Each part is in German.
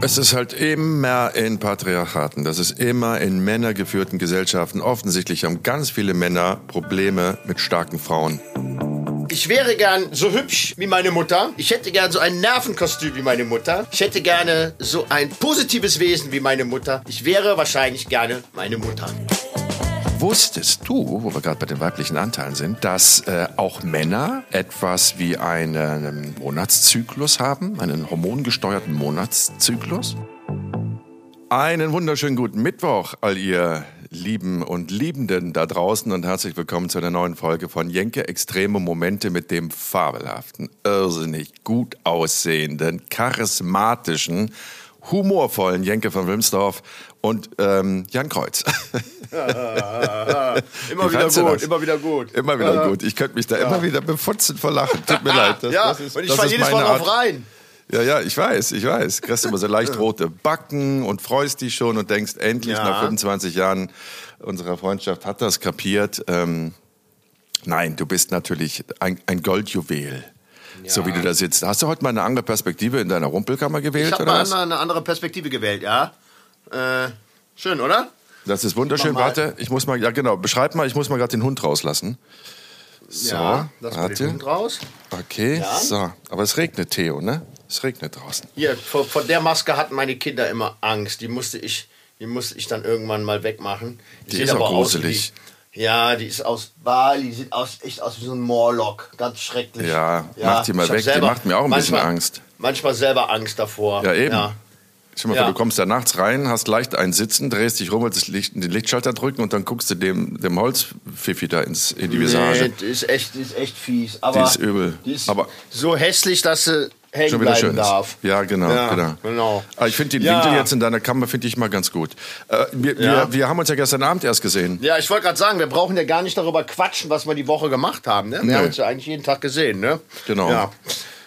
Es ist halt immer in Patriarchaten, das ist immer in männergeführten Gesellschaften. Offensichtlich haben ganz viele Männer Probleme mit starken Frauen. Ich wäre gern so hübsch wie meine Mutter. Ich hätte gern so ein Nervenkostüm wie meine Mutter. Ich hätte gerne so ein positives Wesen wie meine Mutter. Ich wäre wahrscheinlich gerne meine Mutter. Wusstest du, wo wir gerade bei den weiblichen Anteilen sind, dass äh, auch Männer etwas wie einen Monatszyklus haben, einen hormongesteuerten Monatszyklus? Einen wunderschönen guten Mittwoch, all ihr Lieben und Liebenden da draußen und herzlich willkommen zu einer neuen Folge von Jenke Extreme Momente mit dem fabelhaften, irrsinnig gut aussehenden, charismatischen, humorvollen Jenke von Wilmsdorf und ähm, Jan Kreuz. immer wieder gut, immer wieder gut. Immer wieder gut. Ich könnte mich da ja. immer wieder befutzen vor Lachen. Tut mir leid. Das, ja, das ist, und ich falle jedes Mal drauf rein. Ja, ja, ich weiß, ich weiß. Kriegst immer so leicht rote Backen und freust dich schon und denkst, endlich ja. nach 25 Jahren unserer Freundschaft hat das kapiert. Ähm, nein, du bist natürlich ein, ein Goldjuwel. Ja. So wie du da sitzt. Hast du heute mal eine andere Perspektive in deiner Rumpelkammer gewählt? Ich habe mal eine andere Perspektive gewählt, ja. Äh, schön, oder? Das ist wunderschön. Warte, ich muss mal, ja genau, beschreib mal, ich muss mal gerade den Hund rauslassen. So, ja, lass mal den Hund raus. Okay, ja. so. Aber es regnet, Theo, ne? Es regnet draußen. Hier, vor, vor, der Maske hatten meine Kinder immer Angst. Die musste ich, die musste ich dann irgendwann mal wegmachen. Die, die ist auch gruselig. Die, ja, die ist aus Bali, sieht aus, echt aus wie so ein Morlock. Ganz schrecklich. Ja, ja mach die mal weg. Selber, die macht mir auch ein manchmal, bisschen Angst. Manchmal selber Angst davor. Ja, eben. Ja. Stell mal ja. du kommst da nachts rein, hast leicht ein Sitzen, drehst dich rum, willst Licht, den Lichtschalter drücken und dann guckst du dem, dem Holzpfiffi da ins, in die Visage. Nee, die ist echt, ist echt fies. Aber die ist übel. Die ist aber so hässlich, dass sie hängen schon wieder schön darf. Ist. Ja, genau, ja, genau. genau. Aber ich finde den ja. Winkel jetzt in deiner Kammer finde ich mal ganz gut. Äh, wir, ja. wir, wir, haben uns ja gestern Abend erst gesehen. Ja, ich wollte gerade sagen, wir brauchen ja gar nicht darüber quatschen, was wir die Woche gemacht haben. Ne? Wir nee. haben uns ja eigentlich jeden Tag gesehen, ne? Genau. Ja.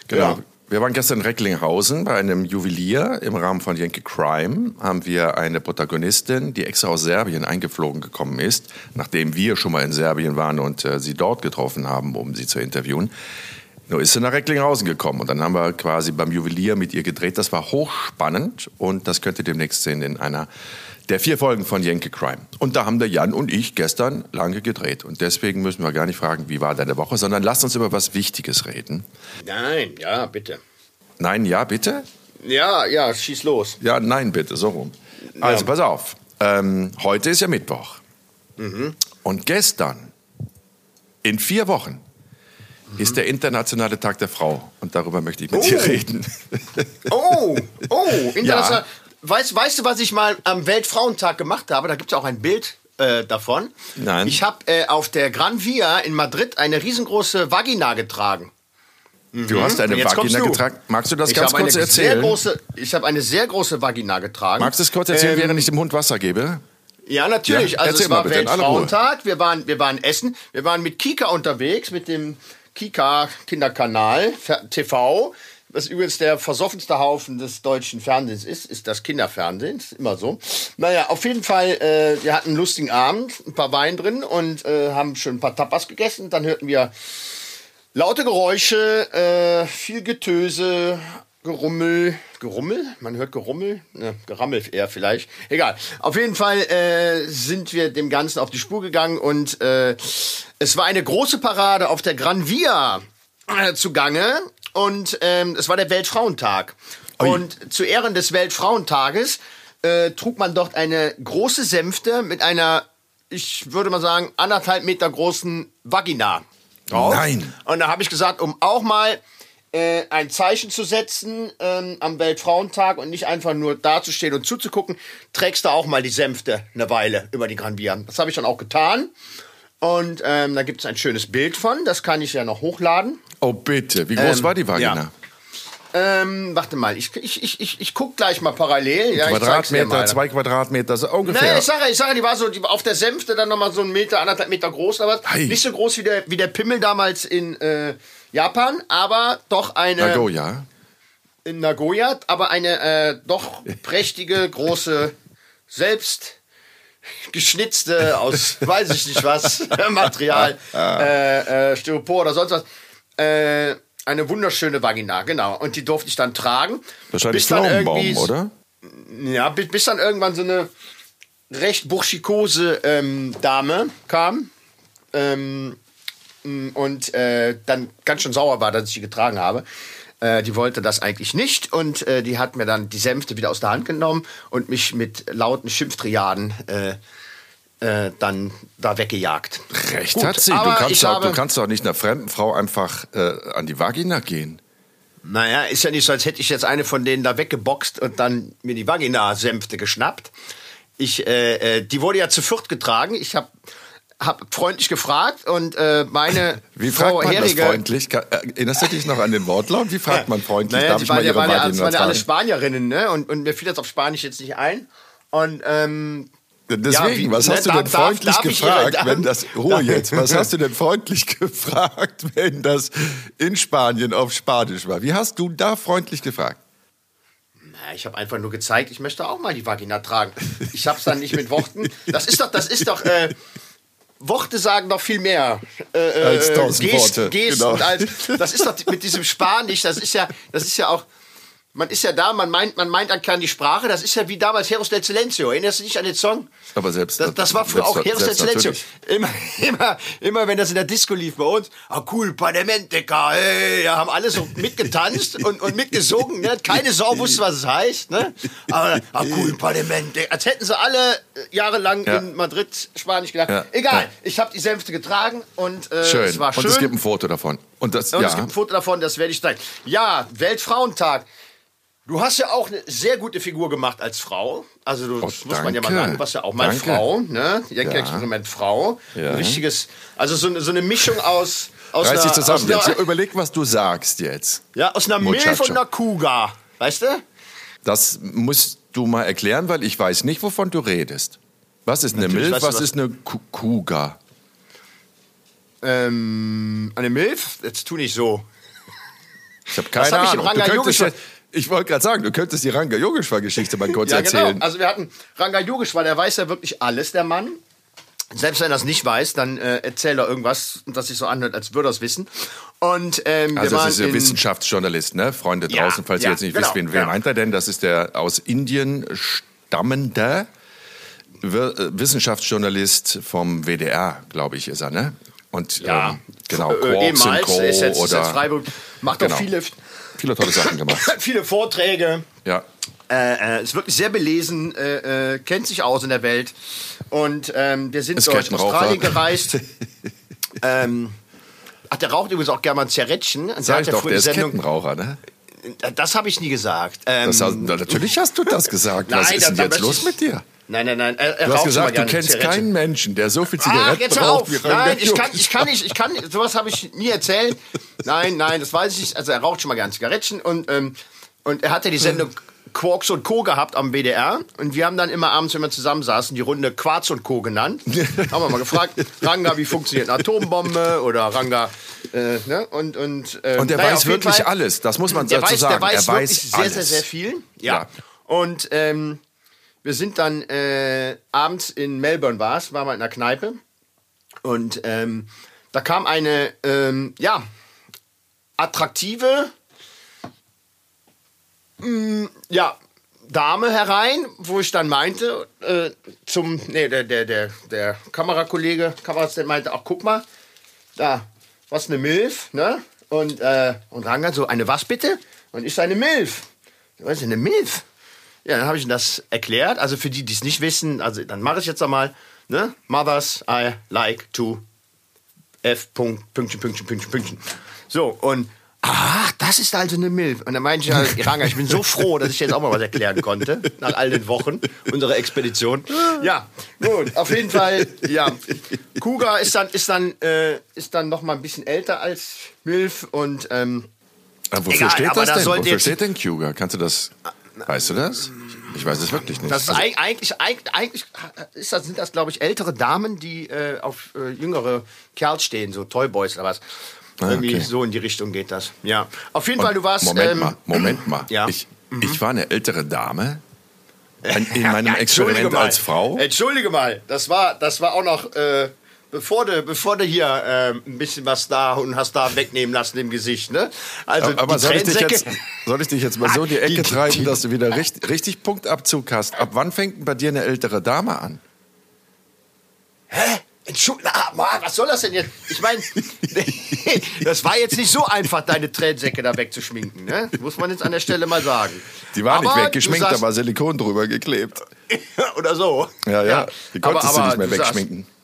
Genau. Wir waren gestern in Recklinghausen bei einem Juwelier im Rahmen von Yankee Crime. Haben wir eine Protagonistin, die extra aus Serbien eingeflogen gekommen ist, nachdem wir schon mal in Serbien waren und äh, sie dort getroffen haben, um sie zu interviewen. Nur ist sie nach Recklinghausen gekommen und dann haben wir quasi beim Juwelier mit ihr gedreht. Das war hochspannend und das könnt ihr demnächst sehen in einer der vier Folgen von Yankee Crime. Und da haben der Jan und ich gestern lange gedreht. Und deswegen müssen wir gar nicht fragen, wie war deine Woche, sondern lasst uns über was Wichtiges reden. Nein, ja, bitte. Nein, ja, bitte? Ja, ja, schieß los. Ja, nein, bitte, so rum. Also, ja. pass auf. Ähm, heute ist ja Mittwoch. Mhm. Und gestern, in vier Wochen. Ist der Internationale Tag der Frau. Und darüber möchte ich mit oh. dir reden. Oh, oh, international. Ja. Weißt, weißt du, was ich mal am Weltfrauentag gemacht habe? Da gibt es auch ein Bild äh, davon. Nein. Ich habe äh, auf der Gran Via in Madrid eine riesengroße Vagina getragen. Du mhm. hast eine Vagina getragen. Magst du das ich ganz kurz erzählen? Große, ich habe eine sehr große Vagina getragen. Magst du es kurz erzählen, ähm, während ich dem Hund Wasser gebe? Ja, natürlich. Ja, also es war Weltfrauentag. Wir waren, wir waren essen. Wir waren mit Kika unterwegs, mit dem Kika Kinderkanal TV was übrigens der versoffenste Haufen des deutschen Fernsehens ist, ist das Kinderfernsehen. Ist immer so. Naja, auf jeden Fall, äh, wir hatten einen lustigen Abend, ein paar Wein drin und äh, haben schon ein paar Tapas gegessen. Dann hörten wir laute Geräusche, äh, viel Getöse, Gerummel, Gerummel? Man hört Gerummel? Ja, Gerammel eher vielleicht. Egal. Auf jeden Fall äh, sind wir dem Ganzen auf die Spur gegangen und äh, es war eine große Parade auf der Gran Via äh, zugange und ähm, es war der Weltfrauentag. Ui. Und zu Ehren des Weltfrauentages äh, trug man dort eine große Sänfte mit einer, ich würde mal sagen, anderthalb Meter großen Vagina. Drauf. Nein. Und da habe ich gesagt, um auch mal äh, ein Zeichen zu setzen ähm, am Weltfrauentag und nicht einfach nur dazustehen und zuzugucken, trägst du auch mal die Sänfte eine Weile über die Gran Via. Das habe ich dann auch getan. Und ähm, da gibt es ein schönes Bild von, das kann ich ja noch hochladen. Oh bitte, wie groß ähm, war die Vagina? Ja. Ähm, warte mal, ich, ich, ich, ich, ich guck gleich mal parallel. Ja, Quadratmeter, zwei Quadratmeter, so ungefähr. Nee, ich sage, ich sage, die war so die, auf der Sänfte dann nochmal so ein Meter, anderthalb Meter groß, aber hey. nicht so groß wie der, wie der Pimmel damals in äh, Japan, aber doch eine. Nagoya. In Nagoya, aber eine äh, doch prächtige, große, selbst geschnitzte aus weiß ich nicht was Material, äh, äh, Styropor oder sonst was. Äh, eine wunderschöne Vagina, genau. Und die durfte ich dann tragen. Wahrscheinlich Pflaumenbaum, oder? ja, bis dann irgendwann so eine recht burschikose ähm, Dame kam. Ähm, und äh, dann ganz schön sauer war, dass ich die getragen habe. Äh, die wollte das eigentlich nicht und äh, die hat mir dann die Sänfte wieder aus der Hand genommen und mich mit lauten Schimpftriaden äh, äh, dann da weggejagt. Recht Gut, hat sie. Du kannst, auch, du kannst doch nicht einer fremden Frau einfach äh, an die Vagina gehen. Naja, ist ja nicht so, als hätte ich jetzt eine von denen da weggeboxt und dann mir die Vagina-Sänfte geschnappt. Ich, die wurde ja zu viert getragen. Ich habe habe freundlich gefragt und äh, meine Wie fragt Frau man das freundlich? Erinnerst du dich noch an den Wortlaut? Wie fragt man freundlich? Naja, Darf die waren, ja, waren, ja, waren ja alle Spanierinnen, ne? Und, und mir fiel das auf Spanisch jetzt nicht ein. Und ähm, Deswegen, ja, was hast ne, du denn darf, freundlich darf gefragt, ihre, wenn das Ruhe jetzt? Was hast du denn freundlich gefragt, wenn das in Spanien auf Spanisch war? Wie hast du da freundlich gefragt? Na, ich habe einfach nur gezeigt, ich möchte auch mal die Vagina tragen. Ich habe es dann nicht mit Worten. Das ist doch, das ist doch. Äh, Worte sagen noch viel mehr äh, als äh, tausend Gest, Worte. Gesten genau. als, das ist doch mit diesem Spanisch, das ist ja, das ist ja auch, man ist ja da, man meint, man meint, kann die Sprache. Das ist ja wie damals Heros del Silencio. Erinnerst du dich an den Song? Aber selbst das, das war früher auch Heros del Silencio. Immer, immer, immer, wenn das in der Disco lief bei uns, ah cool, Padementeca, hey, ja, haben alle so mitgetanzt und, und mitgesungen. Ne? Keine Sau wusste, was es heißt. Ne? Aber ah cool, Pademente, als hätten sie alle jahrelang ja. in Madrid Spanisch gedacht. Ja. Egal, ja. ich habe die Sänfte getragen und äh, schön. es war schön. Und es gibt ein Foto davon. Und, das, und es gibt ein Foto davon, das werde ich zeigen. Ja, Weltfrauentag. Du hast ja auch eine sehr gute Figur gemacht als Frau. Also du, oh, das muss man ja mal sagen, warst ja auch mal danke. Frau, ne? Yankee-Experiment ja. Frau. Ja. Ein richtiges, also so, so eine Mischung aus... aus Reiß dich zusammen jetzt. Einer, Überleg, was du sagst jetzt. Ja, aus einer Muchacho. Milf und einer Kuga. Weißt du? Das musst du mal erklären, weil ich weiß nicht, wovon du redest. Was ist eine Natürlich Milf, was, was ist eine Kuga? Ähm, eine Milf? Jetzt tu nicht so. Ich habe keine hab Ahnung. Ich du könntest, ich wollte gerade sagen, du könntest die Ranga Yogeshwar-Geschichte mal kurz ja, genau. erzählen. Genau. Also wir hatten Ranga Yogeshwar, der weiß ja wirklich alles, der Mann. Selbst wenn er es nicht weiß, dann äh, erzählt er irgendwas, das sich so anhört, als würde er es wissen. Und, ähm, also das ist ja Wissenschaftsjournalist, ne? Freunde ja, draußen, falls ja, ihr jetzt nicht genau, wisst, wen, wen meint er denn? Das ist der aus Indien stammende äh, Wissenschaftsjournalist vom WDR, glaube ich, ist er, ne? Und ja, ähm, genau, äh, Quarks Co. Ist jetzt, oder ist jetzt Freiburg, macht genau. auch viele viele tolle Sachen gemacht. viele Vorträge. Ja. Äh, äh, ist wirklich sehr belesen, äh, äh, kennt sich aus in der Welt. Und ähm, wir sind es durch Australien gereist. ähm, ach, der raucht übrigens auch gerne mal ein Zerrätschen. Sag ich doch, der ist Sendung, Kettenraucher, ne? Das habe ich nie gesagt. Ähm, das hast, natürlich hast du das gesagt. Was nein, ist denn jetzt los mit dir? Nein, nein, nein. Er, er du hast gesagt, du kennst keinen Menschen, der so viel Zigaretten Ach, jetzt braucht auf. Nein, ich kann, ich kann nicht, ich kann sowas habe ich nie erzählt. Nein, nein, das weiß ich nicht. Also er raucht schon mal gerne Zigaretten und, ähm, und er hatte die Sendung Quarks und Co. gehabt am WDR und wir haben dann immer abends, wenn wir zusammensaßen, die Runde Quarz und Co. genannt. haben wir mal gefragt, Ranga, wie funktioniert eine Atombombe oder Ranga, äh, ne? Und, und, äh, und der naja, weiß wirklich Fall, alles, das muss man dazu weiß, sagen. Der weiß, er weiß wirklich alles. sehr, sehr, sehr viel. Ja. ja. Und ähm, wir sind dann äh, abends in Melbourne war es, waren wir in einer Kneipe und ähm, da kam eine ähm, ja attraktive mh, mm, ja Dame herein, wo ich dann meinte äh, zum nee der der der der Kamerakollege Kameraassistent meinte ach guck mal da was eine Milf ne und äh, und Ranga so eine was bitte und ich so eine Milf was ist eine Milf ja, dann habe ich ihm das erklärt. Also für die, die es nicht wissen, also dann mache ich jetzt einmal. Ne? Mothers I like to F. Pünktchen, Pünktchen, Pünktchen, Pünktchen. So, und ach, das ist also eine Milf. Und dann meinte ich, ja, Iranga, ich bin so froh, dass ich jetzt auch mal was erklären konnte, nach all den Wochen unserer Expedition. Ja, gut, auf jeden Fall, ja. Kuga ist dann, ist dann, äh, ist dann noch mal ein bisschen älter als Milf und, ähm, aber wofür egal, steht das denn? Wofür steht denn Kuga? Kannst du das Weißt du das? Ich weiß es wirklich nicht. Das ist also, eigentlich, eigentlich, eigentlich ist das, sind das, glaube ich, ältere Damen, die äh, auf äh, jüngere Kerls stehen, so Toyboys oder was. Ah, Irgendwie okay. so in die Richtung geht das. Ja. Auf jeden Und Fall, du warst. Moment ähm, mal, Moment mal. Ja. Ich, mhm. ich war eine ältere Dame. In, in meinem ja, Experiment mal. als Frau. Entschuldige mal, das war, das war auch noch. Äh, bevor du, bevor du hier äh, ein bisschen was da und hast da wegnehmen lassen im Gesicht, ne? Also aber soll ich, dich jetzt, soll ich dich jetzt mal so in die Ecke die, treiben, die, dass du wieder richtig, richtig Punktabzug hast? Ab wann fängt bei dir eine ältere Dame an? Hä? Entschuldigung, was soll das denn jetzt? Ich meine, das war jetzt nicht so einfach, deine Tränensäcke da wegzuschminken, ne? Muss man jetzt an der Stelle mal sagen. Die war nicht weggeschminkt, da war Silikon drüber geklebt. Oder so. Ja, ja. Die konntest aber, aber, du nicht mehr wegschminken. Sagst,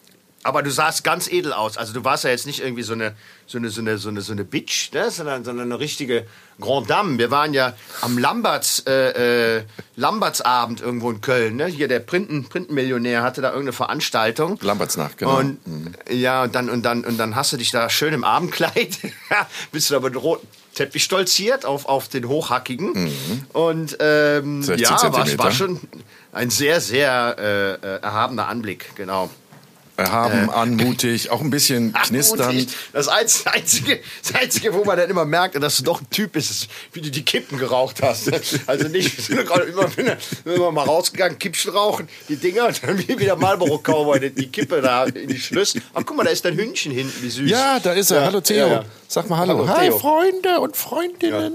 aber du sahst ganz edel aus. Also du warst ja jetzt nicht irgendwie so eine, so eine, so eine, so eine, so eine Bitch, ne? sondern, sondern eine richtige Grand Dame. Wir waren ja am Lamberts, äh, äh, Lambertsabend irgendwo in Köln. Ne? Hier der Printen, Printenmillionär hatte da irgendeine Veranstaltung. Lambertsnacht, genau. Und, mhm. Ja, und dann, und, dann, und dann hast du dich da schön im Abendkleid, bist du da mit roten Teppich stolziert auf, auf den Hochhackigen. Mhm. Und ähm, ja, war, war, schon ein sehr, sehr äh, äh erhabener Anblick, genau erhaben, äh, anmutig, auch ein bisschen knisternd. Das Einzige, das Einzige, wo man dann immer merkt, dass du doch ein Typ bist, ist, wie du die Kippen geraucht hast. Also nicht immer, immer mal rausgegangen, Kippchen rauchen, die Dinger, und dann wieder Marlboro Cowboy, die Kippe da in die Schlüssel. Ach, guck mal, da ist dein Hündchen hinten, wie süß. Ja, da ist er. Ja, hallo Theo. Ja, Sag mal hallo. hallo Hi Theo. Freunde und Freundinnen.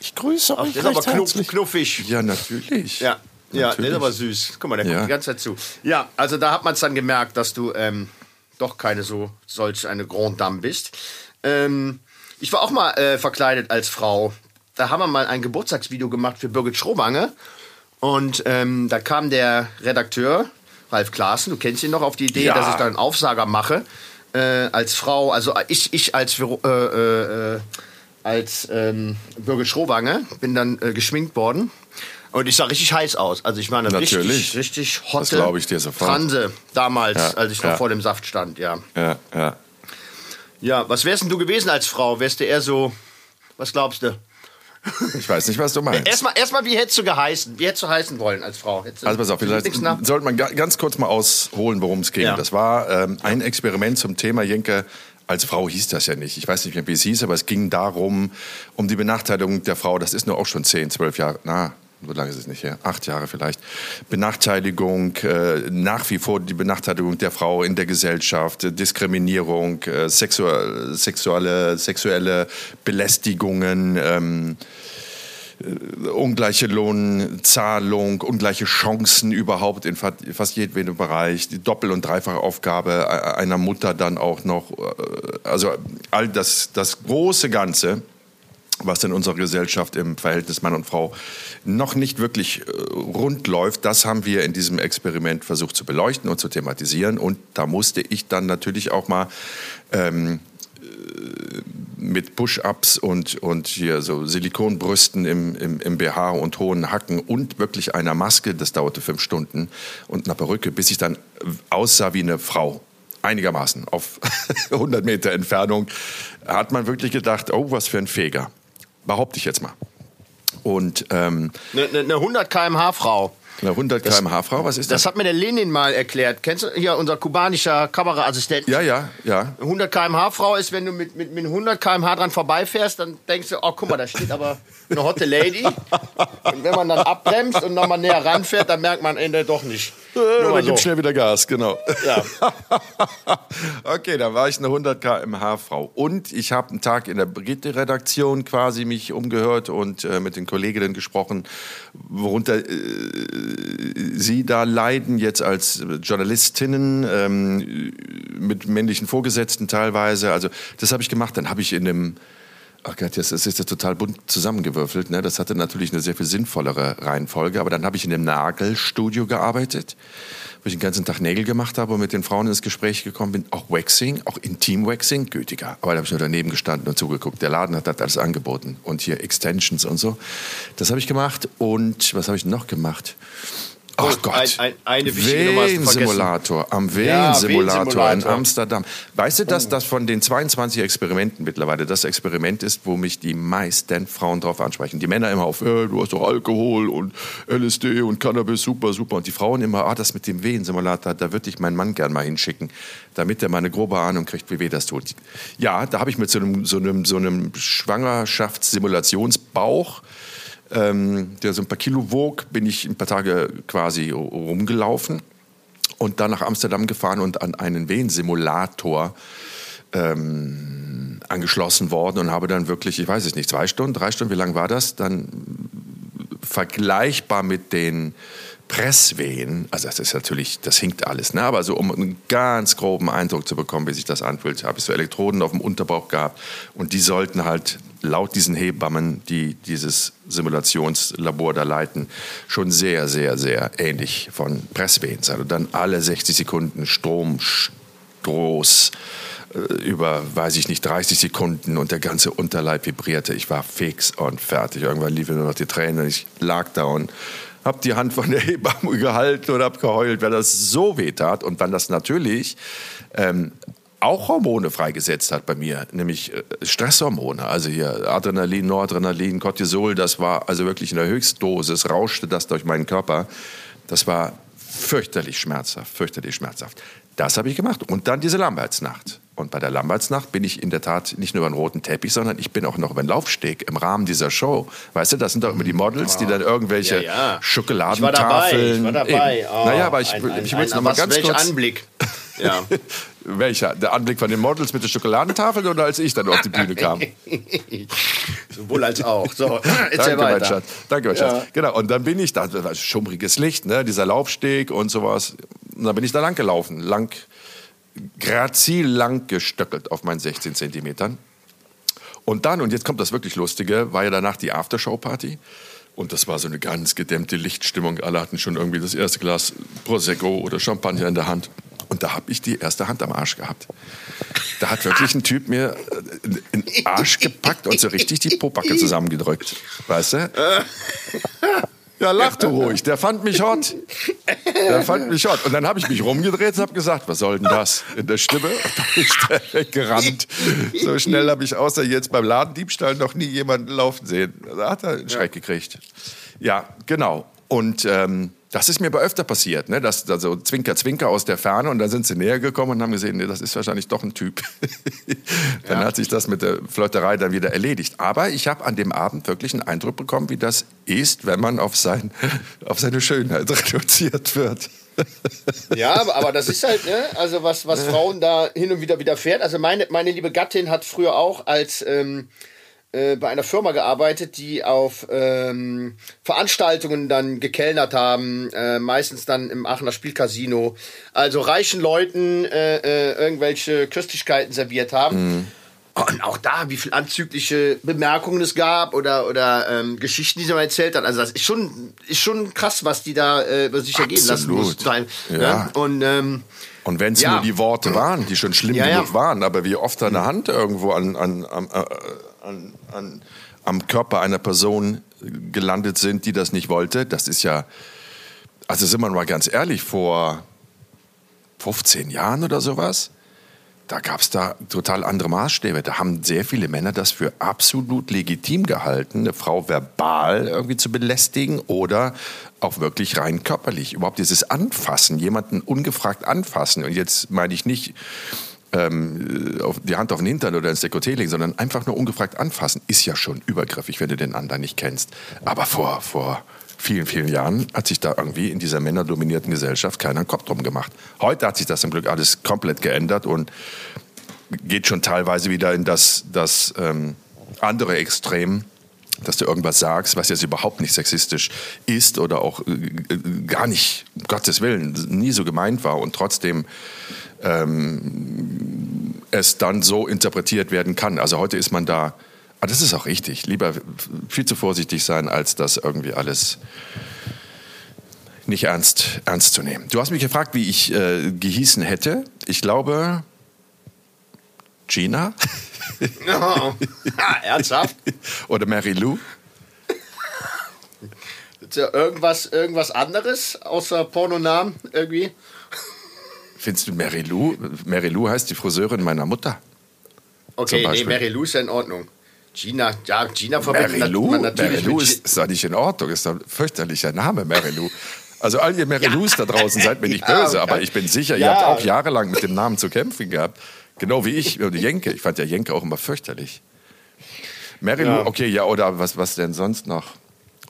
Ich grüße Ach, euch. Der ist aber knuff, knuffig. Ja, natürlich. Ja. Ja, der ist aber süß. Guck mal, der ja. guckt die ganze Zeit zu. Ja, also da hat man es dann gemerkt, dass du ähm, doch keine so solch eine Grand Dame bist. Ähm, ich war auch mal äh, verkleidet als Frau. Da haben wir mal ein Geburtstagsvideo gemacht für Birgit Schrobange. Und ähm, da kam der Redakteur, Ralf Klaassen, du kennst ihn noch, auf die Idee, ja. dass ich da einen Aufsager mache. Äh, als Frau, also ich, ich als, äh, äh, äh, als ähm, Birgit Schrobange bin dann äh, geschminkt worden und ich sah richtig heiß aus. Also ich war eine Natürlich. richtig, richtig hotte das ich dir sofort. Transe damals, ja, als ich noch ja. vor dem Saft stand, ja. Ja, ja. Ja, was wärst denn du gewesen als Frau? Wärst du eher so, was glaubst du? Ich weiß nicht, was du meinst. Erstmal, erstmal wie hättest du geheißen? Wie hättest du heißen wollen als Frau? also pass auf, vielleicht sollte man ganz kurz mal ausholen, worum es ging. Ja. Das war ähm, ein Experiment zum Thema Jenke. Als Frau hieß das ja nicht. Ich weiß nicht mehr, wie es hieß, aber es ging darum, um die Benachteiligung der Frau. Das ist nur auch schon 10, 12 Jahre, na, so lange ist es nicht her, acht Jahre vielleicht, Benachteiligung, äh, nach wie vor die Benachteiligung der Frau in der Gesellschaft, Diskriminierung, äh, sexuelle, sexuelle, sexuelle Belästigungen, ähm, äh, ungleiche Lohnzahlung, ungleiche Chancen überhaupt in fast jedem Bereich, die Doppel- und Dreifache Aufgabe äh, einer Mutter dann auch noch, äh, also all das, das große Ganze was in unserer Gesellschaft im Verhältnis Mann und Frau noch nicht wirklich äh, rund läuft, das haben wir in diesem Experiment versucht zu beleuchten und zu thematisieren. Und da musste ich dann natürlich auch mal ähm, äh, mit Push-ups und, und hier so Silikonbrüsten im, im, im BH und hohen Hacken und wirklich einer Maske, das dauerte fünf Stunden, und einer Perücke, bis ich dann aussah wie eine Frau einigermaßen auf 100 Meter Entfernung, hat man wirklich gedacht, oh, was für ein Feger. Behaupte ich jetzt mal. Und ähm, eine, eine 100 km/h Frau. Eine 100 km/h Frau, was ist das? Das hat mir der Lenin mal erklärt. Kennst du hier unser kubanischer Kameraassistent? Ja, ja, ja. 100 km/h Frau ist, wenn du mit, mit, mit 100 km/h dran vorbeifährst, dann denkst du, oh, guck mal, da steht aber eine hotte Lady. Und wenn man dann abbremst und nochmal näher ranfährt, dann merkt man Ende doch nicht. Nur dann so. gibt schnell wieder Gas, genau. Ja. okay, dann war ich eine 100 km/h Frau. Und ich habe einen Tag in der Brigitte-Redaktion quasi mich umgehört und äh, mit den Kolleginnen gesprochen, worunter äh, sie da leiden, jetzt als Journalistinnen, ähm, mit männlichen Vorgesetzten teilweise. Also das habe ich gemacht. Dann habe ich in einem Ach Gott, jetzt ist es total bunt zusammengewürfelt. Ne? Das hatte natürlich eine sehr viel sinnvollere Reihenfolge. Aber dann habe ich in einem Nagelstudio gearbeitet, wo ich den ganzen Tag Nägel gemacht habe und mit den Frauen ins Gespräch gekommen bin. Auch Waxing, auch Intim-Waxing, gütiger. Aber da habe ich nur daneben gestanden und zugeguckt. Der Laden hat das alles angeboten. Und hier Extensions und so. Das habe ich gemacht. Und was habe ich noch gemacht? Ach Gott. Ein, ein, eine Wehensimulator. Am Wehensimulator ja, in Amsterdam. Weißt du, dass oh. das von den 22 Experimenten mittlerweile das Experiment ist, wo mich die meisten Frauen drauf ansprechen? Die Männer immer auf, äh, du hast doch Alkohol und LSD und Cannabis, super, super. Und die Frauen immer, ah, das mit dem Wehensimulator, da würde ich meinen Mann gern mal hinschicken, damit er mal eine grobe Ahnung kriegt, wie weh das tut. Ja, da habe ich mit so einem, so einem, so einem Schwangerschaftssimulationsbauch ähm, der so ein paar Kilo wog, bin ich ein paar Tage quasi rumgelaufen. und dann nach Amsterdam gefahren und an einen Wehensimulator ähm, angeschlossen worden und habe dann wirklich, ich weiß es nicht, zwei Stunden, drei Stunden, wie lang war das? Dann vergleichbar mit den Presswehen, also das ist natürlich, das hinkt alles, ne? aber so um einen ganz groben Eindruck zu bekommen, wie sich das anfühlt, habe ich so Elektroden auf dem Unterbauch gehabt und die sollten halt laut diesen Hebammen, die dieses Simulationslabor da leiten, schon sehr, sehr, sehr ähnlich von Presswehen sein. Und dann alle 60 Sekunden Stromstoß äh, über, weiß ich nicht, 30 Sekunden und der ganze Unterleib vibrierte. Ich war fix und fertig. Irgendwann liefen nur noch die Tränen. Ich lag da und habe die Hand von der Hebamme gehalten und habe geheult, weil das so weh tat. Und dann das natürlich ähm, auch Hormone freigesetzt hat bei mir, nämlich äh, Stresshormone, also hier Adrenalin, Noradrenalin, Cortisol, das war also wirklich in der Höchstdosis, rauschte das durch meinen Körper. Das war fürchterlich schmerzhaft, fürchterlich schmerzhaft. Das habe ich gemacht. Und dann diese Lambertsnacht. Und bei der Lambertsnacht bin ich in der Tat nicht nur über einen roten Teppich, sondern ich bin auch noch über einen Laufsteg im Rahmen dieser Show. Weißt du, das sind doch immer die Models, die dann irgendwelche ja, ja. Schokoladentafeln. Ich war dabei. Ich war dabei. Oh, naja, aber ich, ein, ein, ich will es nochmal ganz kurz. Anblick. Ja. Welcher? Der Anblick von den Models mit den Schokoladentafeln oder als ich dann auf die Bühne kam? Sowohl als auch. So, Danke, weiter. mein Schatz. Danke, mein Schatz. Genau, und dann bin ich da, das war schummriges Licht, ne? dieser Laufsteg und sowas. Und dann bin ich da lang gelaufen, lang grazil lang gestöckelt auf meinen 16 Zentimetern. Und dann, und jetzt kommt das wirklich Lustige, war ja danach die Aftershow-Party. Und das war so eine ganz gedämmte Lichtstimmung. Alle hatten schon irgendwie das erste Glas Prosecco oder Champagner in der Hand. Und da habe ich die erste Hand am Arsch gehabt. Da hat wirklich ein Typ mir den äh, Arsch gepackt und so richtig die Popacke zusammengedrückt. Weißt du? Ja, lach du ruhig. Der fand mich hot. Der fand mich hot. Und dann habe ich mich rumgedreht und habe gesagt, was soll denn das? In der Stimme und ist der weggerannt. So schnell habe ich außer jetzt beim Ladendiebstahl noch nie jemanden laufen sehen. Da hat er einen Schreck gekriegt. Ja, genau. Und ähm, das ist mir aber öfter passiert, ne? dass da so Zwinker, Zwinker aus der Ferne und dann sind sie näher gekommen und haben gesehen, nee, das ist wahrscheinlich doch ein Typ. dann ja. hat sich das mit der Flirterei dann wieder erledigt. Aber ich habe an dem Abend wirklich einen Eindruck bekommen, wie das ist, wenn man auf, sein, auf seine Schönheit reduziert wird. ja, aber, aber das ist halt, ne? also was, was Frauen da hin und wieder widerfährt. Also meine, meine liebe Gattin hat früher auch als... Ähm, äh, bei einer Firma gearbeitet, die auf ähm, Veranstaltungen dann gekellnert haben, äh, meistens dann im Aachener Spielcasino. Also reichen Leuten äh, äh irgendwelche Köstlichkeiten serviert haben. Mhm. Und auch da, wie viel anzügliche Bemerkungen es gab oder, oder ähm, Geschichten, die sie mal erzählt hat. Also das ist schon, ist schon krass, was die da äh, über sich ergehen lassen muss. Ja. Ne? Und, ähm, und wenn es ja. nur die Worte waren, die schon schlimm ja, genug waren, aber wie oft eine Hand irgendwo an, an, an, an, an, am Körper einer Person gelandet sind, die das nicht wollte. Das ist ja, also sind wir mal ganz ehrlich, vor 15 Jahren oder sowas, da gab es da total andere Maßstäbe. Da haben sehr viele Männer das für absolut legitim gehalten, eine Frau verbal irgendwie zu belästigen oder auch wirklich rein körperlich. Überhaupt dieses Anfassen, jemanden ungefragt anfassen. Und jetzt meine ich nicht ähm, die Hand auf den Hintern oder ins Dekolleté legen, sondern einfach nur ungefragt anfassen, ist ja schon übergriffig, wenn du den anderen nicht kennst. Aber vor, vor vielen, vielen Jahren hat sich da irgendwie in dieser männerdominierten Gesellschaft keiner Kopf drum gemacht. Heute hat sich das zum Glück alles komplett geändert und geht schon teilweise wieder in das, das ähm, andere Extrem, dass du irgendwas sagst, was jetzt überhaupt nicht sexistisch ist oder auch äh, gar nicht, um Gottes Willen, nie so gemeint war und trotzdem ähm, es dann so interpretiert werden kann. Also heute ist man da, ah, das ist auch richtig, lieber viel zu vorsichtig sein, als das irgendwie alles nicht ernst, ernst zu nehmen. Du hast mich gefragt, wie ich äh, gehießen hätte. Ich glaube, Gina. Oh. ernsthaft? Oder Mary Lou. Irgendwas, irgendwas anderes außer Pornonamen irgendwie? Findest du Mary Lou? Mary Lou heißt die Friseurin meiner Mutter. Okay, nee, Mary Lou ist ja in Ordnung. Gina, ja, Gina verbindet Mary Lou, man natürlich Mary Lou ist, ist doch nicht in Ordnung, ist doch ein fürchterlicher Name, Mary Lou. Also all ihr Mary ja. Lous da draußen, seid mir nicht böse, aber ich bin sicher, ja. ihr habt auch jahrelang mit dem Namen zu kämpfen gehabt. Genau wie ich und Jenke. Ich fand ja Jenke auch immer fürchterlich. Mary Lou, okay, ja, oder was, was denn sonst noch?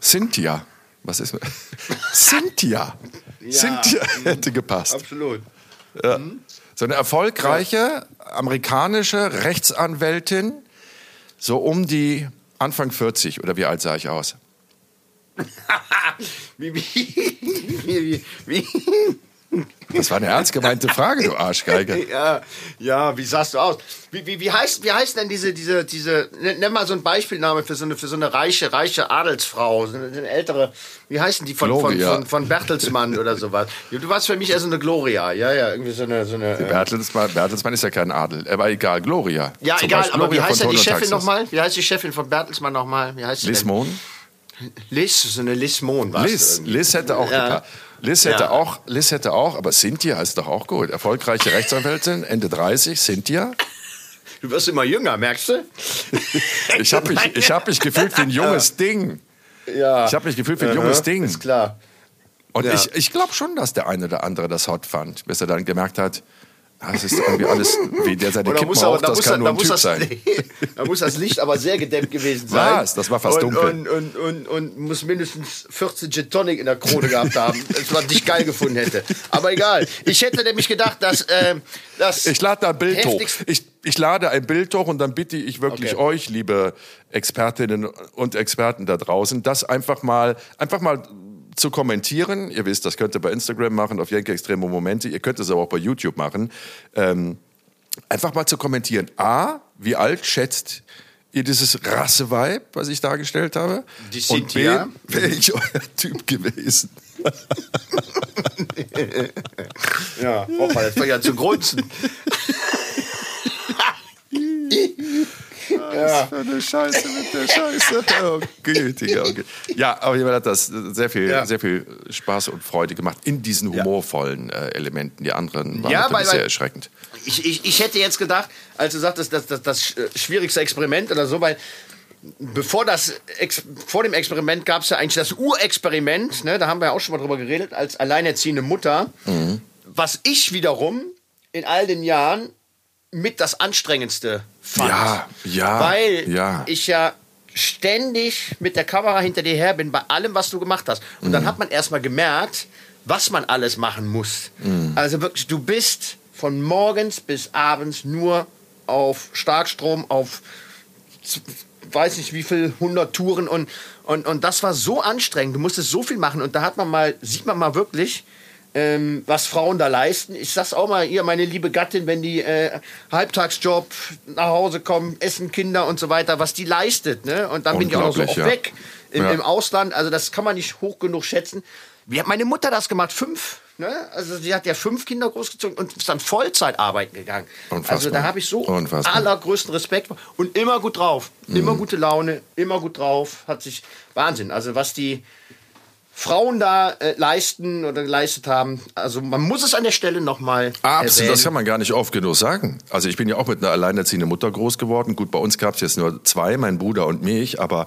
Cynthia. Was ist Cynthia? Ja. Cynthia hätte gepasst. Absolut. Ja. Mhm. So eine erfolgreiche amerikanische Rechtsanwältin, so um die Anfang 40 oder wie alt sah ich aus? wie, wie, wie, wie, das war eine ernst gemeinte Frage, du Arschgeige. ja, ja, wie sahst du aus? Wie, wie, wie, heißt, wie heißt denn diese, diese, diese, nenn mal so ein Beispielname für so eine, für so eine reiche, reiche Adelsfrau, so eine, eine ältere, wie heißen die von, von, von, von, Bertelsmann oder sowas? Du warst für mich eher so eine Gloria, ja, ja, irgendwie so eine, so eine. Äh Bertelsmann, Bertelsmann ist ja kein Adel, aber egal, Gloria. Ja, egal, Beispiel aber Gloria wie heißt denn die Chefin nochmal? Wie heißt die Chefin von Bertelsmann nochmal? Wie heißt sie Liz so eine Liz Mohn war Liz, Liz hätte auch ja. Liz hätte, ja. auch, Liz hätte auch, aber Cynthia heißt doch auch gut. Erfolgreiche Rechtsanwältin, Ende 30, Cynthia. Du wirst immer jünger, merkst du? ich habe mich, hab mich gefühlt wie ein junges ja. Ding. Ja. Ich habe mich gefühlt wie ein junges Ding. Ist klar. Und ja. ich, ich glaube schon, dass der eine oder andere das hot fand, bis er dann gemerkt hat, das ist irgendwie alles, wie der seine Kippen raucht, das kann nur ein Typ sein. da muss das Licht aber sehr gedämmt gewesen sein. Was? Das war fast und, dunkel. Und, und, und, und, muss mindestens 14 Gin Tonic in der Krone gehabt haben, als man dich geil gefunden hätte. Aber egal. Ich hätte nämlich gedacht, dass... Äh, dass ich lade da ein Bild hoch. Ich, ich lade ein Bild hoch und dann bitte ich wirklich okay. euch, liebe Expertinnen und Experten da draußen, das einfach mal, einfach mal zu kommentieren. Ihr wisst, das könnt ihr bei Instagram machen, auf Jenke Extreme Momente. Ihr könnt es aber auch bei YouTube machen. Ähm, einfach mal zu kommentieren. A, wie alt schätzt ihr dieses Rasse-Vibe, was ich dargestellt habe? Die sind B, ja. wäre ich euer Typ gewesen. ja, Opa, das war ja zu grunzen. ja. Für eine Scheiße mit der Scheiße. Oh, gütiger, okay. Ja, aber mir hat das sehr viel, ja. sehr viel Spaß und Freude gemacht in diesen humorvollen äh, Elementen. Die anderen waren ja, weil, sehr erschreckend. Ich, ich, ich hätte jetzt gedacht, als du sagtest, das, das, das schwierigste Experiment oder so, weil bevor das vor dem Experiment gab es ja eigentlich das Urexperiment, ne, da haben wir ja auch schon mal drüber geredet, als alleinerziehende Mutter, mhm. was ich wiederum in all den Jahren mit das anstrengendste fand. Ja, ja. Weil ja. ich ja ständig mit der Kamera hinter dir her bin bei allem, was du gemacht hast. Und mhm. dann hat man erstmal gemerkt, was man alles machen muss. Mhm. Also wirklich, du bist von morgens bis abends nur auf Starkstrom, auf weiß nicht wie viel 100 Touren und, und, und das war so anstrengend. Du musstest so viel machen und da hat man mal, sieht man mal wirklich, ähm, was Frauen da leisten. Ich sag's auch mal, ihr, meine liebe Gattin, wenn die äh, Halbtagsjob nach Hause kommen, essen Kinder und so weiter, was die leistet. Ne? Und dann bin ich auch noch so oft ja. weg im, ja. im, Ausland. Also das kann man nicht hoch genug schätzen. Wie hat meine Mutter das gemacht? Fünf? Ne? Also sie hat ja fünf Kinder großgezogen und ist dann Vollzeit arbeiten gegangen. Unfassbar. Also da habe ich so Unfassbar. allergrößten Respekt und immer gut drauf, mhm. immer gute Laune, immer gut drauf. Hat sich Wahnsinn. Also was die Frauen da äh, leisten oder geleistet haben. Also man muss es an der Stelle nochmal Absolut, das kann man gar nicht oft genug sagen. Also ich bin ja auch mit einer alleinerziehenden Mutter groß geworden. Gut, bei uns gab es jetzt nur zwei, mein Bruder und mich, aber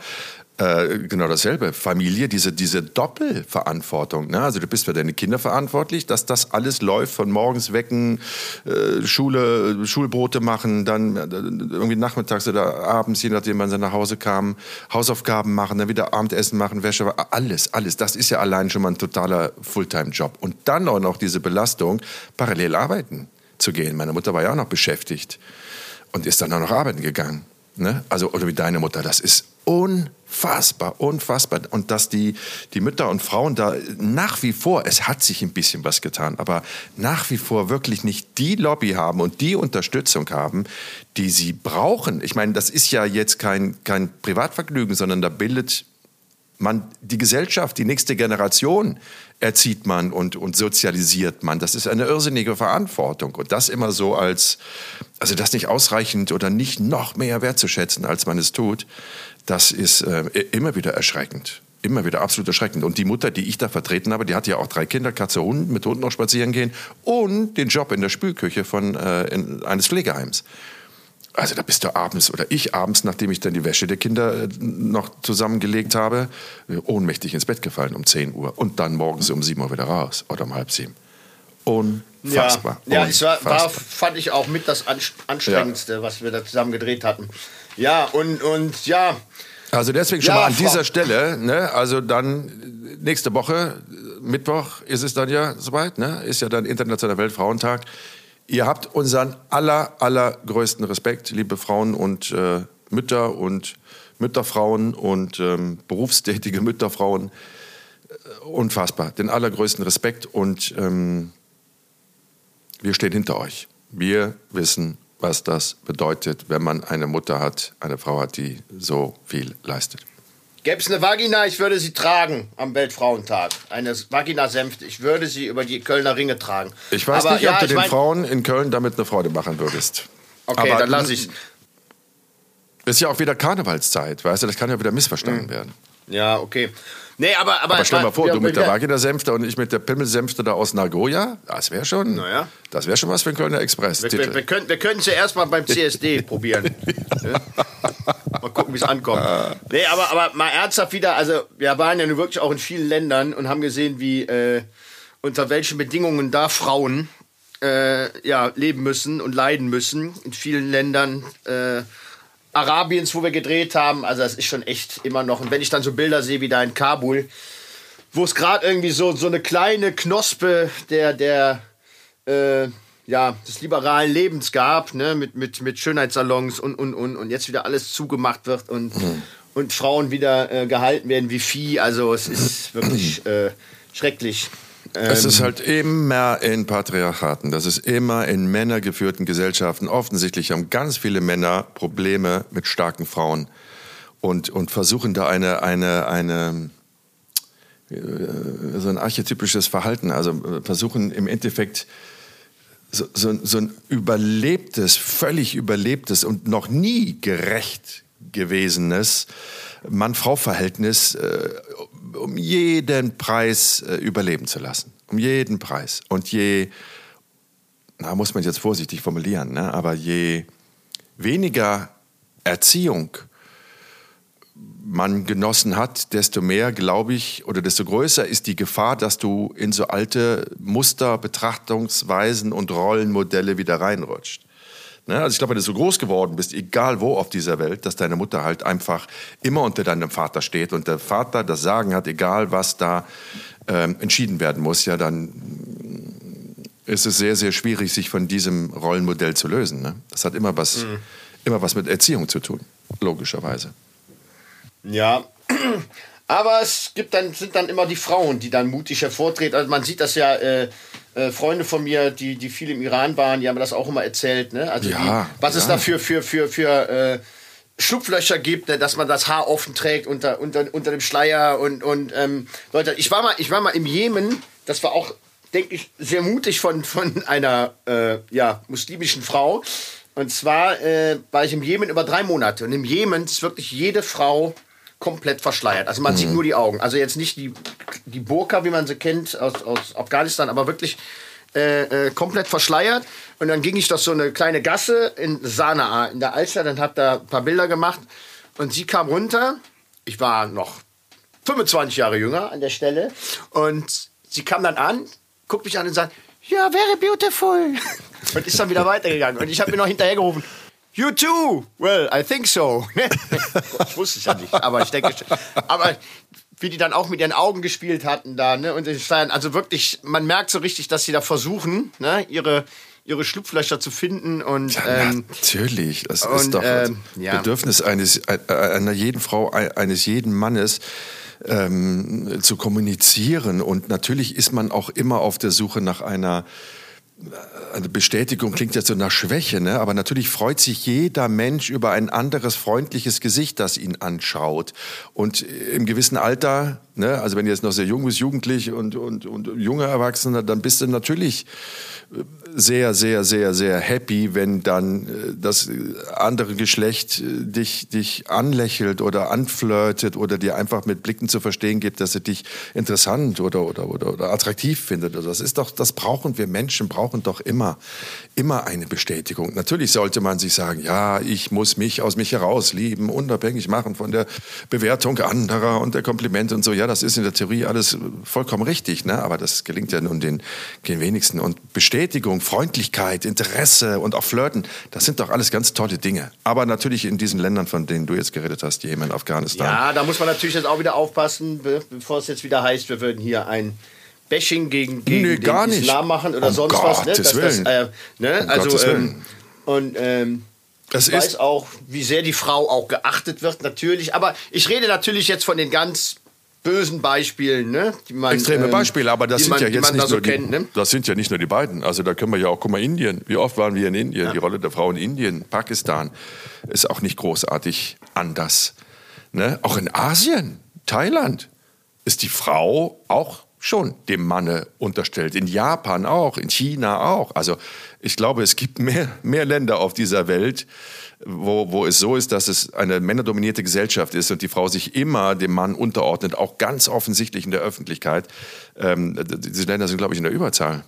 äh, genau dasselbe. Familie, diese, diese Doppelverantwortung. Ne? Also du bist für deine Kinder verantwortlich, dass das alles läuft, von morgens wecken, äh, Schule, Schulbrote machen, dann äh, irgendwie nachmittags oder abends, je nachdem wann sie nach Hause kamen, Hausaufgaben machen, dann wieder Abendessen machen, Wäsche, alles, alles. Das ist ja allein schon mal ein totaler Fulltime-Job. Und dann auch noch diese Belastung, parallel arbeiten zu gehen. Meine Mutter war ja auch noch beschäftigt und ist dann auch noch arbeiten gegangen. Ne? Also, oder wie deine Mutter, das ist unfassbar, unfassbar. Und dass die, die Mütter und Frauen da nach wie vor, es hat sich ein bisschen was getan, aber nach wie vor wirklich nicht die Lobby haben und die Unterstützung haben, die sie brauchen. Ich meine, das ist ja jetzt kein, kein Privatvergnügen, sondern da bildet man die Gesellschaft, die nächste Generation erzieht man und, und sozialisiert man. Das ist eine irrsinnige Verantwortung. Und das immer so als, also das nicht ausreichend oder nicht noch mehr wertzuschätzen, als man es tut, das ist äh, immer wieder erschreckend. Immer wieder absolut erschreckend. Und die Mutter, die ich da vertreten habe, die hatte ja auch drei Kinder, Katze, Hund, mit Hund noch spazieren gehen und den Job in der Spülküche von, äh, in, eines Pflegeheims. Also da bist du abends oder ich abends, nachdem ich dann die Wäsche der Kinder äh, noch zusammengelegt habe, ohnmächtig ins Bett gefallen um 10 Uhr und dann morgens um 7 Uhr wieder raus oder um halb sieben. Unfassbar. Ja, ja es war, war, fand ich auch mit das Anstrengendste, ja. was wir da zusammen gedreht hatten. Ja, und, und ja. Also deswegen schon ja, mal an dieser Stelle, ne, also dann nächste Woche Mittwoch ist es dann ja soweit, ne? ist ja dann Internationaler Weltfrauentag. Ihr habt unseren aller, allergrößten Respekt, liebe Frauen und äh, Mütter und Mütterfrauen und ähm, berufstätige Mütterfrauen. Äh, unfassbar, den allergrößten Respekt und ähm, wir stehen hinter euch. Wir wissen, was das bedeutet, wenn man eine Mutter hat, eine Frau hat, die so viel leistet. Gäbe es eine Vagina, ich würde sie tragen am Weltfrauentag. Eine Vagina-Senfte, ich würde sie über die Kölner Ringe tragen. Ich weiß Aber, nicht, ja, ob du den mein... Frauen in Köln damit eine Freude machen würdest. Okay, Aber dann lasse ich Ist ja auch wieder Karnevalszeit, weißt du, das kann ja wieder missverstanden mhm. werden. Ja, okay. Nee, aber, aber, aber stell mal vor, ja, du mit der Vagina-Senfte und ich mit der Pimmelsänfte da aus Nagoya. Das wäre schon, naja. das wäre schon was für ein Kölner Express. Wir, wir, wir, können, wir können es ja erstmal beim CSD probieren. mal gucken, wie es ankommt. Nee, aber, aber mal ernsthaft wieder, also wir waren ja nun wirklich auch in vielen Ländern und haben gesehen, wie äh, unter welchen Bedingungen da Frauen äh, ja, leben müssen und leiden müssen. In vielen Ländern. Äh, Arabiens, wo wir gedreht haben. Also das ist schon echt immer noch. Und wenn ich dann so Bilder sehe wie da in Kabul, wo es gerade irgendwie so, so eine kleine Knospe der, der äh, ja, des liberalen Lebens gab, ne, mit, mit, mit Schönheitssalons und, und, und, und jetzt wieder alles zugemacht wird und, mhm. und Frauen wieder äh, gehalten werden wie Vieh. Also es ist wirklich äh, schrecklich. Es ist ähm, halt immer in Patriarchaten, das ist immer in männergeführten Gesellschaften. Offensichtlich haben ganz viele Männer Probleme mit starken Frauen und, und versuchen da eine, eine, eine, äh, so ein archetypisches Verhalten, also äh, versuchen im Endeffekt so, so, so ein überlebtes, völlig überlebtes und noch nie gerecht gewesenes Mann-Frau-Verhältnis äh, um jeden Preis äh, überleben zu lassen. Um jeden Preis. Und je, na, muss man jetzt vorsichtig formulieren, ne? aber je weniger Erziehung man genossen hat, desto mehr, glaube ich, oder desto größer ist die Gefahr, dass du in so alte Muster, Betrachtungsweisen und Rollenmodelle wieder reinrutscht. Ne? Also ich glaube, wenn du so groß geworden bist, egal wo auf dieser Welt, dass deine Mutter halt einfach immer unter deinem Vater steht und der Vater das Sagen hat, egal was da ähm, entschieden werden muss, ja, dann ist es sehr, sehr schwierig, sich von diesem Rollenmodell zu lösen. Ne? Das hat immer was, mhm. immer was mit Erziehung zu tun, logischerweise. Ja, aber es gibt dann, sind dann immer die Frauen, die dann mutig hervortreten. Also man sieht das ja, äh, äh, Freunde von mir, die, die viel im Iran waren, die haben das auch immer erzählt. Ne? Also ja, die, was ja. es da für, für, für, für äh, Schlupflöcher gibt, ne? dass man das Haar offen trägt unter, unter, unter dem Schleier und, und ähm, Leute, ich war mal, ich war mal im Jemen, das war auch, denke ich, sehr mutig von, von einer äh, ja, muslimischen Frau. Und zwar äh, war ich im Jemen über drei Monate. Und im Jemen ist wirklich jede Frau komplett verschleiert. Also man mhm. sieht nur die Augen. Also jetzt nicht die, die Burka, wie man sie kennt aus, aus Afghanistan, aber wirklich äh, äh, komplett verschleiert. Und dann ging ich durch so eine kleine Gasse in Sanaa in der Altstadt und habe da ein paar Bilder gemacht. Und sie kam runter. Ich war noch 25 Jahre jünger an der Stelle. Und sie kam dann an, guckt mich an und sagt, ja, very beautiful. Und ist dann wieder weitergegangen. Und ich habe mir noch hinterhergerufen, You too? Well, I think so. ich wusste es ja nicht, aber ich denke, aber wie die dann auch mit ihren Augen gespielt hatten da, ne, und also wirklich, man merkt so richtig, dass sie da versuchen, ne, ihre ihre Schlupflöcher zu finden und ja, ähm, natürlich, das und, ist doch ähm, ja. Bedürfnis eines äh, einer jeden Frau eines jeden Mannes ähm, zu kommunizieren und natürlich ist man auch immer auf der Suche nach einer eine Bestätigung klingt jetzt so nach Schwäche, ne? aber natürlich freut sich jeder Mensch über ein anderes freundliches Gesicht, das ihn anschaut. Und im gewissen Alter, ne? also wenn du jetzt noch sehr jung bist, jugendlich und, und, und junger Erwachsener, dann bist du natürlich sehr, sehr, sehr, sehr happy, wenn dann äh, das andere Geschlecht äh, dich, dich anlächelt oder anflirtet oder dir einfach mit Blicken zu verstehen gibt, dass sie dich interessant oder, oder, oder, oder attraktiv findet. Also das ist doch, das brauchen wir Menschen, brauchen doch immer, immer eine Bestätigung. Natürlich sollte man sich sagen, ja, ich muss mich aus mich heraus lieben, unabhängig machen von der Bewertung anderer und der Komplimente und so. Ja, das ist in der Theorie alles vollkommen richtig, ne? aber das gelingt ja nun den, den wenigsten. Und Bestätigung Freundlichkeit, Interesse und auch Flirten, das sind doch alles ganz tolle Dinge. Aber natürlich in diesen Ländern, von denen du jetzt geredet hast, Jemen, Afghanistan. Ja, da muss man natürlich jetzt auch wieder aufpassen, bevor es jetzt wieder heißt, wir würden hier ein Bashing gegen, gegen nee, den Islam machen oder um sonst Gottes was. Ne? Das, das, äh, ne? Um also, ähm, und ähm, das ich weiß auch, wie sehr die Frau auch geachtet wird, natürlich. Aber ich rede natürlich jetzt von den ganz bösen Beispielen, ne? Man, Extreme ähm, Beispiele, aber das sind man, ja jetzt nicht so nur kennt, die, ne? das sind ja nicht nur die beiden. Also da können wir ja auch, guck mal, Indien. Wie oft waren wir in Indien? Ja. Die Rolle der Frau in Indien, Pakistan ist auch nicht großartig anders. Ne? Auch in Asien, Thailand ist die Frau auch schon dem Manne unterstellt. In Japan auch, in China auch. Also ich glaube, es gibt mehr, mehr Länder auf dieser Welt, wo, wo es so ist, dass es eine männerdominierte Gesellschaft ist und die Frau sich immer dem Mann unterordnet, auch ganz offensichtlich in der Öffentlichkeit. Ähm, diese Länder sind, glaube ich, in der Überzahl.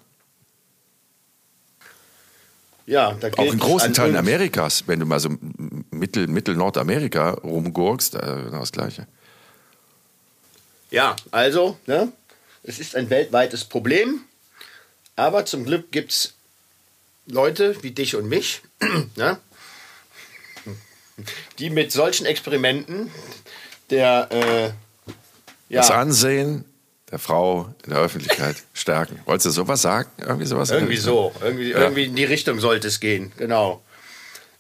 Ja, da auch in großen Teilen Amerikas, wenn du mal so Mittel, Mittel Nordamerika rumgurkst, äh, das Gleiche. Ja, also, ne, es ist ein weltweites Problem, aber zum Glück gibt es Leute wie dich und mich, ne, die mit solchen Experimenten der äh, ja. das Ansehen der Frau in der Öffentlichkeit stärken. Wolltest du sowas sagen? Irgendwie sowas? Irgendwie so. Irgendwie, ja. irgendwie in die Richtung sollte es gehen. Genau.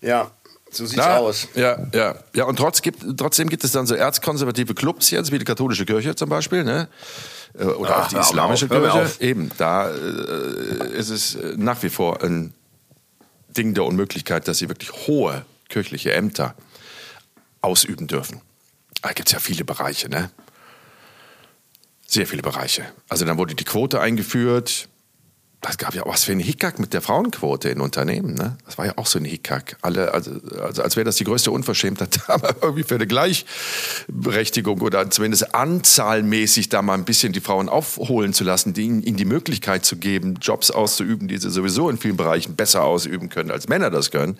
Ja. So sieht's Na, aus. Ja, ja, ja. Und trotz gibt, trotzdem gibt es dann so erzkonservative Clubs jetzt, wie die katholische Kirche zum Beispiel, ne? Äh, oder Ach, auch die islamische Kirche. Eben, da äh, ist es nach wie vor ein Ding der Unmöglichkeit, dass sie wirklich hohe kirchliche Ämter ausüben dürfen. Da gibt es ja viele Bereiche, ne? Sehr viele Bereiche. Also dann wurde die Quote eingeführt. Das gab ja auch was für einen Hickhack mit der Frauenquote in Unternehmen. Ne? Das war ja auch so ein Hickhack. Alle, also, also als wäre das die größte Unverschämtheit, aber irgendwie für eine Gleichberechtigung oder zumindest anzahlmäßig da mal ein bisschen die Frauen aufholen zu lassen, ihnen, ihnen die Möglichkeit zu geben, Jobs auszuüben, die sie sowieso in vielen Bereichen besser ausüben können, als Männer das können.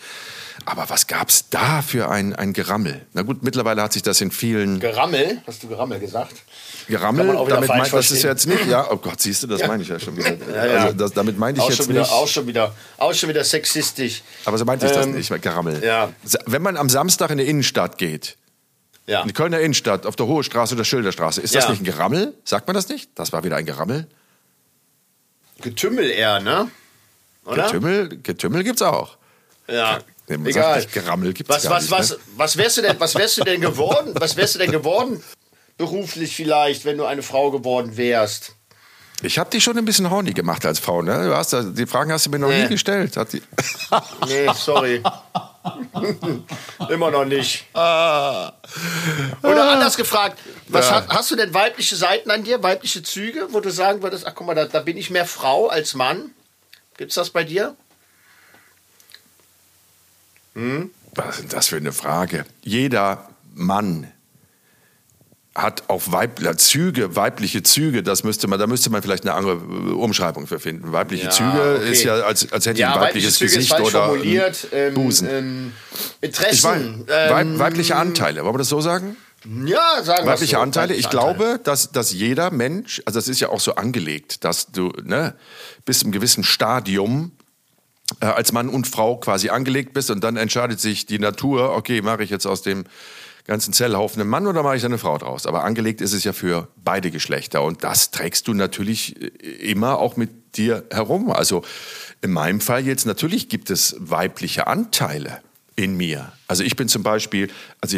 Aber was gab es da für ein, ein Gerammel? Na gut, mittlerweile hat sich das in vielen. Gerammel? Hast du Gerammel gesagt? Gerammel, damit meint das ist jetzt nicht, ja, oh Gott, siehst du, das ja. meine ich ja schon wieder. Ja, ja. Also das, damit meine ich auch jetzt wieder, nicht. Auch schon, wieder, auch schon wieder sexistisch. Aber so meinte ich ähm, das nicht, Gerammel. Ja. Wenn man am Samstag in die Innenstadt geht, ja. in die Kölner Innenstadt, auf der Hohe Straße oder Schilderstraße, ist das nicht ein Gerammel? Sagt man das nicht? Das war wieder ein Gerammel? Getümmel eher, ne? Oder? Getümmel, Getümmel gibt's auch. Ja. Nee, Egal. Sagt, Gerammel gibt's was, was, nicht, was, ne? was wärst du denn, was wärst du denn geworden? Was wärst du denn geworden beruflich vielleicht, wenn du eine Frau geworden wärst? Ich habe dich schon ein bisschen horny gemacht als Frau, ne? Du hast, die Fragen hast du mir noch nee. nie gestellt. Hat die nee, sorry. Immer noch nicht. Ah. Oder anders gefragt, was ja. hast, hast, du denn weibliche Seiten an dir, weibliche Züge, wo du sagen würdest, ach guck mal, da, da bin ich mehr Frau als Mann? Gibt's das bei dir? Hm? Was ist das für eine Frage? Jeder Mann hat auch Weib Züge, weibliche Züge, das müsste man, da müsste man vielleicht eine andere Umschreibung für finden. Weibliche ja, Züge okay. ist ja, als, als hätte ja, ein weibliches Gesicht oder formuliert, ähm, Busen. Ähm, Interessen. Ich ähm, weibliche Anteile, wollen wir das so sagen? Ja, sagen wir Weibliche so. Anteile. Ich glaube, dass, dass jeder Mensch, also das ist ja auch so angelegt, dass du ne, bis zu einem gewissen Stadium äh, als Mann und Frau quasi angelegt bist und dann entscheidet sich die Natur, okay, mache ich jetzt aus dem ganzen Zellhaufen einen Mann oder mache ich eine Frau draus? Aber angelegt ist es ja für beide Geschlechter und das trägst du natürlich äh, immer auch mit dir herum. Also in meinem Fall jetzt natürlich gibt es weibliche Anteile in mir. Also ich bin zum Beispiel, also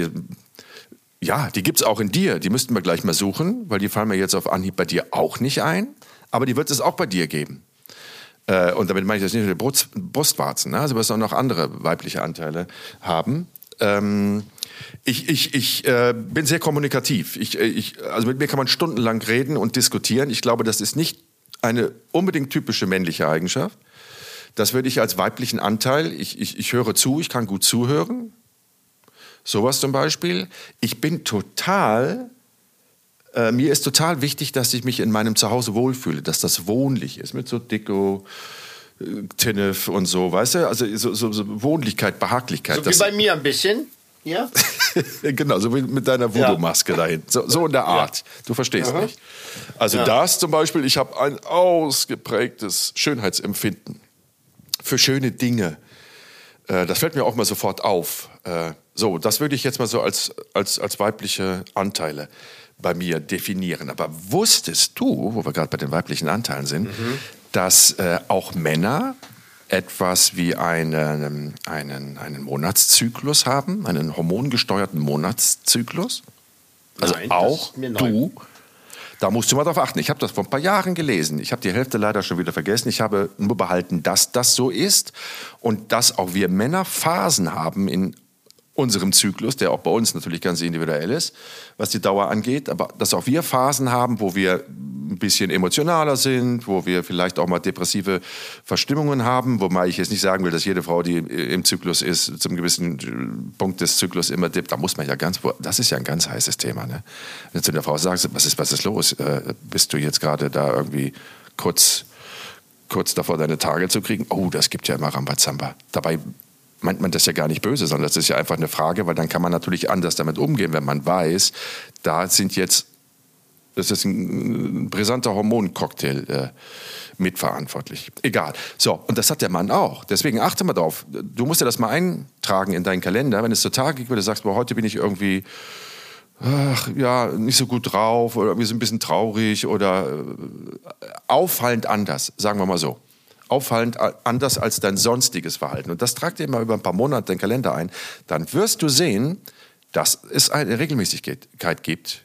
ja, die gibt es auch in dir. Die müssten wir gleich mal suchen, weil die fallen mir jetzt auf Anhieb bei dir auch nicht ein. Aber die wird es auch bei dir geben. Äh, und damit meine ich das nicht nur Brust, Brustwarzen, ne? also wirst auch noch andere weibliche Anteile haben. Ähm, ich ich, ich äh, bin sehr kommunikativ. Ich, äh, ich, also mit mir kann man stundenlang reden und diskutieren. Ich glaube, das ist nicht eine unbedingt typische männliche Eigenschaft. Das würde ich als weiblichen Anteil, ich, ich, ich höre zu, ich kann gut zuhören. Sowas zum Beispiel. Ich bin total äh, mir ist total wichtig, dass ich mich in meinem Zuhause wohlfühle, dass das wohnlich ist mit so Dicko, äh, Tinnef und so, weißt du? Also so, so, so Wohnlichkeit, Behaglichkeit. So wie bei mir ein bisschen. Ja? genau, so wie mit deiner Voodoo-Maske ja. dahin. So, so, in der Art. Ja. Du verstehst Aha. mich. Also ja. das zum Beispiel, ich habe ein ausgeprägtes Schönheitsempfinden für schöne Dinge. Äh, das fällt mir auch mal sofort auf. Äh, so, das würde ich jetzt mal so als, als, als weibliche Anteile bei mir definieren. Aber wusstest du, wo wir gerade bei den weiblichen Anteilen sind, mhm. dass äh, auch Männer etwas wie einen, einen, einen Monatszyklus haben, einen hormongesteuerten Monatszyklus? Also Nein, auch du. Da musst du mal darauf achten. Ich habe das vor ein paar Jahren gelesen. Ich habe die Hälfte leider schon wieder vergessen. Ich habe nur behalten, dass das so ist und dass auch wir Männer Phasen haben in unserem Zyklus, der auch bei uns natürlich ganz individuell ist, was die Dauer angeht, aber dass auch wir Phasen haben, wo wir ein bisschen emotionaler sind, wo wir vielleicht auch mal depressive Verstimmungen haben, wobei ich jetzt nicht sagen will, dass jede Frau, die im Zyklus ist, zum gewissen Punkt des Zyklus immer dippt. Da muss man ja ganz, das ist ja ein ganz heißes Thema. Ne? Wenn du der Frau sagst, was ist, was ist los? Äh, bist du jetzt gerade da irgendwie kurz kurz davor deine Tage zu kriegen, oh, das gibt ja immer Rambazamba. Dabei meint man das ja gar nicht böse, sondern das ist ja einfach eine Frage, weil dann kann man natürlich anders damit umgehen, wenn man weiß, da sind jetzt, das ist ein brisanter Hormoncocktail äh, mitverantwortlich. Egal. So, und das hat der Mann auch. Deswegen achte mal drauf. Du musst ja das mal eintragen in deinen Kalender, wenn es so Tage gibt, wo du sagst, boah, heute bin ich irgendwie ach, ja, nicht so gut drauf oder irgendwie so ein bisschen traurig oder äh, auffallend anders, sagen wir mal so auffallend anders als dein sonstiges Verhalten. Und das tragt dir mal über ein paar Monate den Kalender ein. Dann wirst du sehen, dass es eine Regelmäßigkeit gibt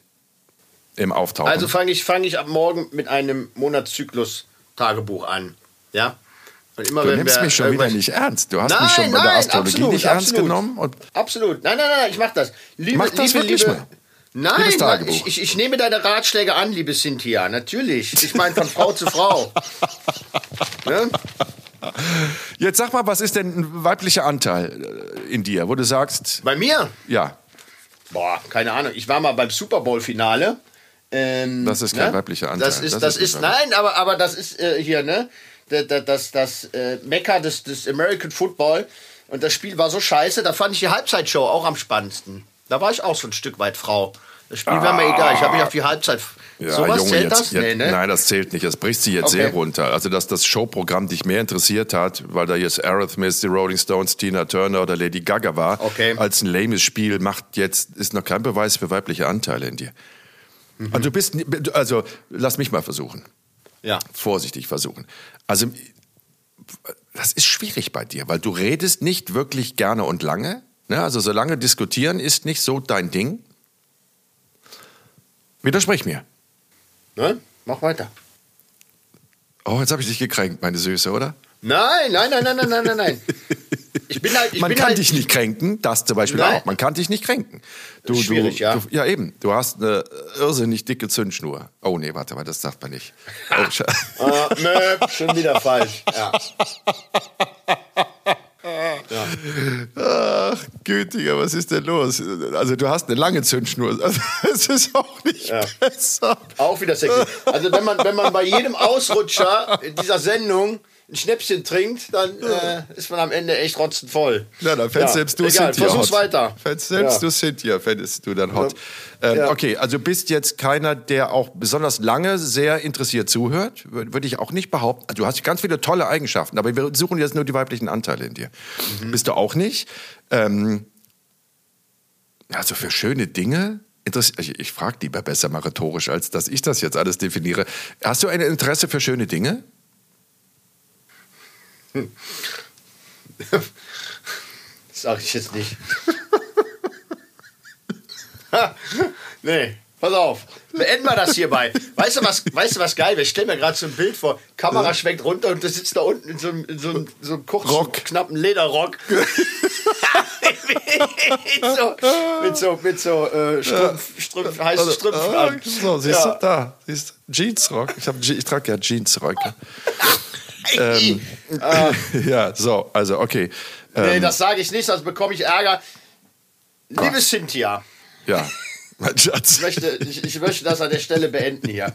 im Auftauchen. Also fange ich, fang ich ab morgen mit einem Monatszyklus-Tagebuch an. Ja? Und immer, du nimmst mich schon wieder nicht ernst. Du hast nein, mich schon bei der Astrologie absolut, nicht ernst absolut. genommen. absolut. Nein, nein, nein, ich mach das. Liebe, mach das liebe, wirklich liebe, mal. Nein, ich, ich, ich, nehme deine Ratschläge an, liebe Cynthia. Natürlich. Ich meine von Frau zu Frau. Ne? Jetzt sag mal, was ist denn ein weiblicher Anteil äh, in dir, wo du sagst. Bei mir? Ja. Boah, keine Ahnung. Ich war mal beim Super Bowl-Finale. Ähm, das ist kein ne? weiblicher Anteil. Das ist, das, das ist, ist nein, aber, aber das ist äh, hier, ne? Das, das, das, das äh, Mekka des, des American Football. Und das Spiel war so scheiße, da fand ich die Halbzeitshow auch am spannendsten. Da war ich auch so ein Stück weit Frau. Das Spiel ah. wäre mir egal. Ich habe mich auf die Halbzeit. Ja, so was Junge, zählt jetzt, das? Jetzt, nee, ne? Nein, das zählt nicht. Das bricht sie jetzt okay. sehr runter. Also, dass das Showprogramm dich mehr interessiert hat, weil da jetzt Arrhythmist, die Rolling Stones, Tina Turner oder Lady Gaga war, okay. als ein lames Spiel, macht jetzt, ist noch kein Beweis für weibliche Anteile in dir. Mhm. Also, du bist, also, lass mich mal versuchen. Ja. Vorsichtig versuchen. Also, das ist schwierig bei dir, weil du redest nicht wirklich gerne und lange. Ne? Also solange diskutieren ist nicht so dein Ding. Widersprich mir. Ne? Mach weiter. Oh, jetzt habe ich dich gekränkt, meine Süße, oder? Nein, nein, nein, nein, nein, nein, nein, nein. Ich bin halt, ich Man bin kann halt dich nicht kränken, das zum Beispiel nein. auch. Man kann dich nicht kränken. Du, Schwierig, du, ja. Du, ja, eben. Du hast eine irrsinnig dicke Zündschnur. Oh, nee, warte mal, das sagt man nicht. Oh, uh, nö, schon wieder falsch. Ja. Ja. Ach, Gütiger, was ist denn los? Also du hast eine lange Zündschnur. Also, es ist auch nicht ja. besser. Auch wieder sexy. Also wenn man, wenn man bei jedem Ausrutscher dieser Sendung ein Schnäppchen trinkt, dann äh, ist man am Ende echt rotzend voll. Ja, dann fändest ja. selbst du Egal, Cynthia versuch's hot. weiter. Fändest selbst ja. du Cynthia, fändest du dann hot. Ja. Ähm, okay, also bist jetzt keiner, der auch besonders lange sehr interessiert zuhört, würde ich auch nicht behaupten. Du hast ganz viele tolle Eigenschaften, aber wir suchen jetzt nur die weiblichen Anteile in dir. Mhm. Bist du auch nicht. Ähm, also für schöne Dinge ich, ich frage lieber besser mal rhetorisch, als dass ich das jetzt alles definiere. Hast du ein Interesse für schöne Dinge? Hm. Sag ich jetzt nicht. nee, pass auf. Beenden wir das hierbei. Weißt du, was, weißt du, was geil wäre? Ich stelle mir gerade so ein Bild vor. Kamera schwenkt runter und du sitzt da unten in so einem, in so einem, so einem kurzen, Rock. knappen Lederrock. mit so, mit so, mit so äh, Strumpf, Strumpf, heißen also, Strümpfen an. So, siehst ja. du, da, siehst du, Jeansrock. Ich, ich trage ja Jeansröcke. ähm, äh, ja, so, also okay. Ähm, nee, das sage ich nicht, sonst bekomme ich Ärger. Liebe Gott. Cynthia. Ja. Mein Schatz. Ich möchte, ich, ich möchte das an der Stelle beenden hier.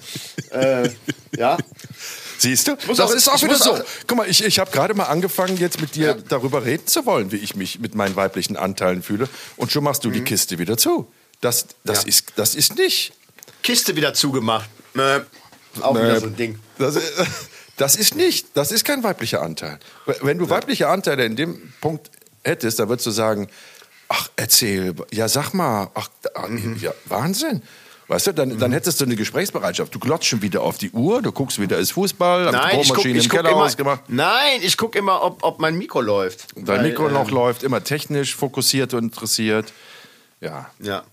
äh, ja. Siehst du? Das auch, ist auch wieder so. Auch, Guck mal, ich, ich habe gerade mal angefangen, jetzt mit dir ja. darüber reden zu wollen, wie ich mich mit meinen weiblichen Anteilen fühle. Und schon machst du mhm. die Kiste wieder zu. Das, das, ja. ist, das ist nicht. Kiste wieder zugemacht. Äh, auch wieder so ein Ding. Das, das ist nicht, das ist kein weiblicher Anteil. Wenn du weibliche Anteile in dem Punkt hättest, dann würdest du sagen, ach, erzähl, ja, sag mal, ach, mhm. ja, Wahnsinn. Weißt du, dann, dann hättest du eine Gesprächsbereitschaft. Du glotzt schon wieder auf die Uhr, du guckst wieder, ist Fußball, Nein, ich guck, ich im Keller immer, ausgemacht. Nein, ich gucke immer, ob, ob mein Mikro läuft. Dein Weil, Mikro noch ähm, läuft, immer technisch fokussiert und interessiert. Ja. Ja.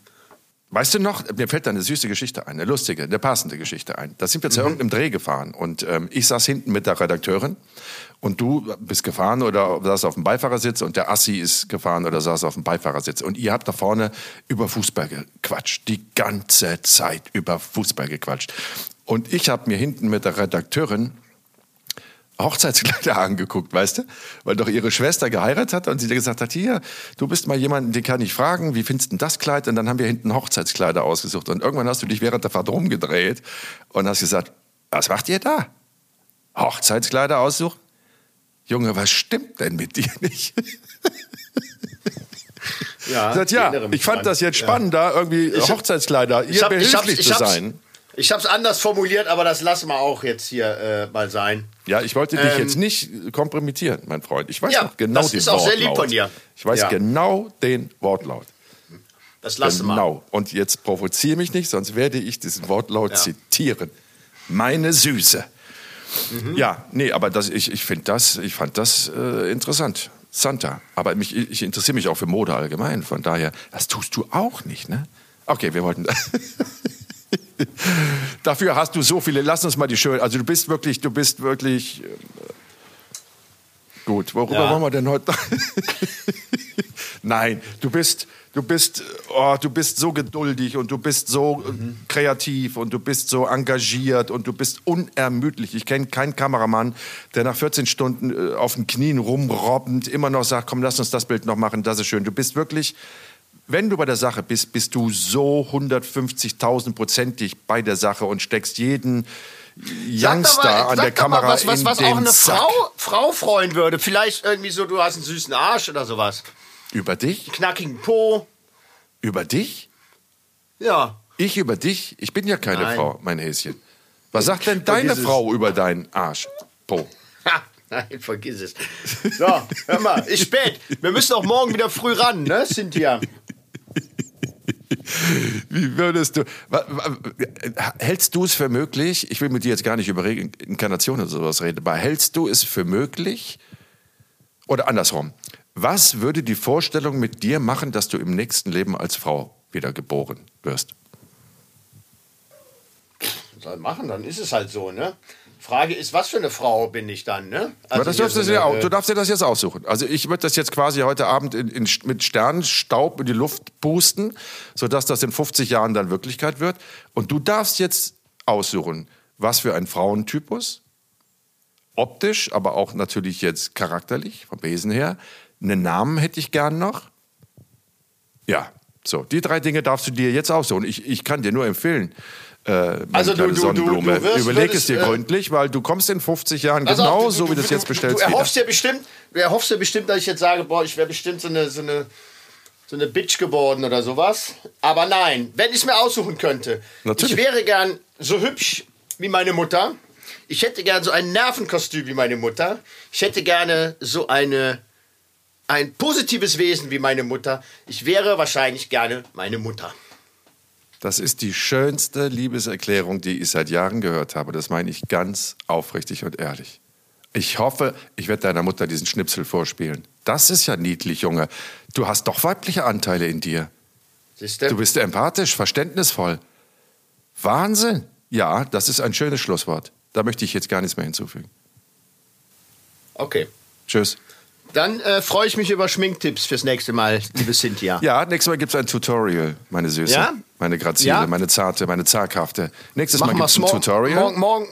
Weißt du noch, mir fällt da eine süße Geschichte ein, eine lustige, eine passende Geschichte ein. Da sind wir zu mhm. irgendeinem Dreh gefahren und ähm, ich saß hinten mit der Redakteurin und du bist gefahren oder saß auf dem Beifahrersitz und der Assi ist gefahren oder saß auf dem Beifahrersitz und ihr habt da vorne über Fußball gequatscht, die ganze Zeit über Fußball gequatscht. Und ich habe mir hinten mit der Redakteurin Hochzeitskleider angeguckt, weißt du? Weil doch ihre Schwester geheiratet hat und sie gesagt hat, hier, du bist mal jemand, den kann ich fragen, wie findest du das Kleid? Und dann haben wir hinten Hochzeitskleider ausgesucht. Und irgendwann hast du dich während der Fahrt rumgedreht und hast gesagt, was macht ihr da? Hochzeitskleider aussuchen? Junge, was stimmt denn mit dir nicht? Ja, sagt, ja ich fand das jetzt spannender, ja. irgendwie Hochzeitskleider, ihr hab, behilflich ich hab, ich zu sein. Ich habe es anders formuliert, aber das lassen wir auch jetzt hier äh, mal sein. Ja, ich wollte dich ähm, jetzt nicht kompromittieren, mein Freund. Ich weiß ja, noch genau das den Wortlaut. Das ist auch sehr lieb von dir. Ich weiß ja. genau den Wortlaut. Das lassen wir. Genau. Und jetzt provoziere mich nicht, sonst werde ich diesen Wortlaut ja. zitieren. Meine Süße. Mhm. Ja, nee, aber das, ich, ich finde das, ich fand das äh, interessant. Santa. Aber mich, ich interessiere mich auch für Mode allgemein. Von daher, das tust du auch nicht, ne? Okay, wir wollten. Dafür hast du so viele. Lass uns mal die schön. Also du bist wirklich, du bist wirklich. Äh, gut. Worüber ja. wollen wir denn heute? Nein, du bist, du bist, oh, du bist so geduldig und du bist so mhm. kreativ und du bist so engagiert und du bist unermüdlich. Ich kenne keinen Kameramann, der nach 14 Stunden äh, auf den Knien rumrobbend immer noch sagt, komm, lass uns das Bild noch machen, das ist schön. Du bist wirklich wenn du bei der Sache bist, bist du so 150.000 prozentig bei der Sache und steckst jeden Youngster mal, an der Kamera mal, was, was, was auch eine Frau, Frau freuen würde. Vielleicht irgendwie so, du hast einen süßen Arsch oder sowas. Über dich? Einen knackigen Po. Über dich? Ja. Ich über dich? Ich bin ja keine Nein. Frau, mein Häschen. Was sagt denn deine Frau über deinen Arsch? Po. Ha, nein, vergiss es. So, hör mal, ist spät. Wir müssen auch morgen wieder früh ran, ne, Cynthia? Wie würdest du, hältst du es für möglich, ich will mit dir jetzt gar nicht über Reinkarnation oder sowas reden, aber hältst du es für möglich, oder andersrum, was würde die Vorstellung mit dir machen, dass du im nächsten Leben als Frau wieder geboren wirst? Soll machen, dann ist es halt so, ne? Frage ist, was für eine Frau bin ich dann, ne? Also das darfst so eine, du darfst dir das jetzt aussuchen. Also ich würde das jetzt quasi heute Abend in, in, mit Sternenstaub in die Luft pusten, sodass das in 50 Jahren dann Wirklichkeit wird. Und du darfst jetzt aussuchen, was für ein Frauentypus, optisch, aber auch natürlich jetzt charakterlich, vom Wesen her. Einen Namen hätte ich gern noch. Ja, so, die drei Dinge darfst du dir jetzt aussuchen. Ich, ich kann dir nur empfehlen, äh, also du, du, du, du wirst, Überleg würdest, es dir äh, gründlich, weil du kommst in 50 Jahren also genau so, wie du es jetzt bestellst. Du erhoffst dir bestimmt, erhoffst dir bestimmt, dass ich jetzt sage, boah, ich wäre bestimmt so eine, so eine so eine Bitch geworden oder sowas. Aber nein, wenn ich es mir aussuchen könnte, Natürlich. ich wäre gern so hübsch wie meine Mutter. Ich hätte gern so ein Nervenkostüm wie meine Mutter. Ich hätte gerne so eine ein positives Wesen wie meine Mutter. Ich wäre wahrscheinlich gerne meine Mutter. Das ist die schönste Liebeserklärung, die ich seit Jahren gehört habe. Das meine ich ganz aufrichtig und ehrlich. Ich hoffe, ich werde deiner Mutter diesen Schnipsel vorspielen. Das ist ja niedlich, Junge. Du hast doch weibliche Anteile in dir. Siehste? Du bist empathisch, verständnisvoll. Wahnsinn. Ja, das ist ein schönes Schlusswort. Da möchte ich jetzt gar nichts mehr hinzufügen. Okay. Tschüss. Dann äh, freue ich mich über Schminktipps fürs nächste Mal, liebe Cynthia. Ja, nächstes Mal gibt es ein Tutorial, meine Süße. Ja? Meine Grazile, ja? meine Zarte, meine Zaghafte. Nächstes Mach Mal gibt es ein Tutorial. Morgen, morgen,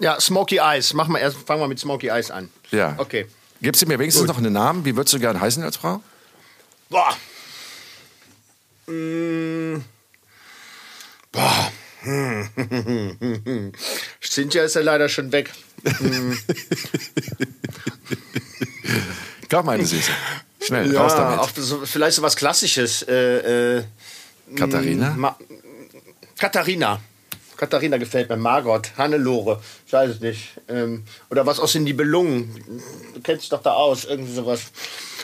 ja, Smoky Eyes. Mach mal erst, fangen wir mit Smoky Eyes an. Ja. Okay. Gibst du mir wenigstens Gut. noch einen Namen? Wie würdest du gerne heißen als Frau? Boah. Mmh. Boah. Cynthia ist ja leider schon weg. Komm, meine Süße. Schnell, ja, raus damit. Auch so, vielleicht so was Klassisches. Äh, äh, Katharina? Ma Katharina. Katharina gefällt mir. Margot, Hannelore, ich weiß es nicht. Ähm, oder was aus den Nibelungen. Du kennst dich doch da aus, irgendwie sowas.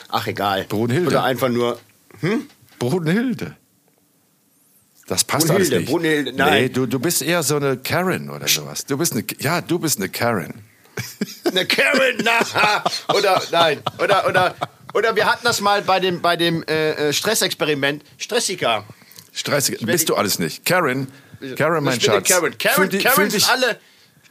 Ach, egal. Brunhilde. Oder einfach nur. Hm? Brunhilde. Das passt Brunhilde, alles nicht. Brunhilde, nein. Nee, du, du bist eher so eine Karen oder sowas. Du bist eine, ja, du bist eine Karen. Eine Karen, na, oder nein, oder oder oder wir hatten das mal bei dem bei dem äh, äh Stressexperiment. Stressiker. Stressiker. Bist du alles nicht. Karen, Karen, mein Schatz. Karen, Karen, fühl, Karen fühl alle.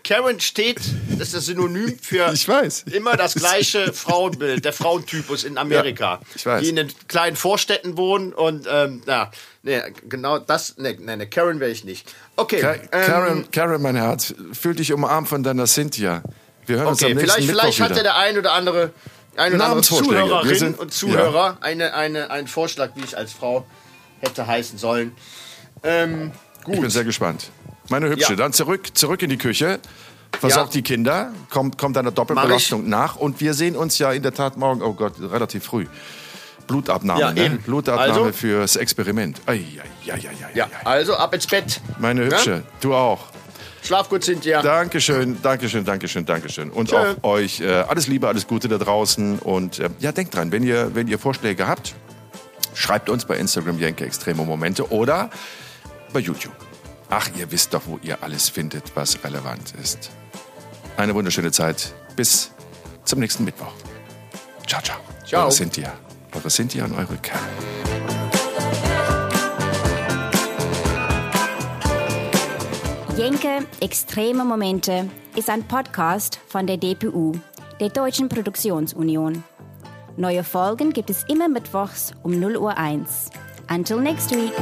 Karen steht, das ist das Synonym für ich weiß. immer das gleiche Frauenbild, der Frauentypus in Amerika. Ja, ich weiß. Die in den kleinen Vorstädten wohnen und ähm, ja, nee, genau das, nee, nee, nee Karen wäre ich nicht. Okay. Ka ähm, Karen, Karen, mein Herz, fühl dich umarmt von deiner Cynthia. Wir hören okay, uns am nächsten vielleicht, vielleicht hat ja der ein oder andere, ein oder andere Zuhörerin sind, und Zuhörer ja. eine, eine, einen Vorschlag, wie ich als Frau hätte heißen sollen. Ähm, gut. Ich bin sehr gespannt. Meine Hübsche, ja. dann zurück, zurück in die Küche. Versorgt ja. die Kinder, kommt, kommt einer Doppelbelastung nach und wir sehen uns ja in der Tat morgen, oh Gott, relativ früh. Blutabnahme, ja, ne? Blutabnahme also, fürs Experiment. Ai, ai, ai, ja, also ab ins Bett. Meine Hübsche, ja? du auch. Schlaf gut, Cynthia. Dankeschön, Dankeschön, Dankeschön, Dankeschön. Und Tschö. auch euch äh, alles Liebe, alles Gute da draußen. Und äh, ja, denkt dran, wenn ihr, wenn ihr Vorschläge habt, schreibt uns bei Instagram Jenke Extreme Momente oder bei YouTube. Ach, ihr wisst doch, wo ihr alles findet, was relevant ist. Eine wunderschöne Zeit. Bis zum nächsten Mittwoch. Ciao, ciao. Ciao. Eure Cynthia. Eure Cynthia und eure Kerl. Jenke Extreme Momente ist ein Podcast von der DPU, der Deutschen Produktionsunion. Neue Folgen gibt es immer mittwochs um 0 Uhr 1. Until next week.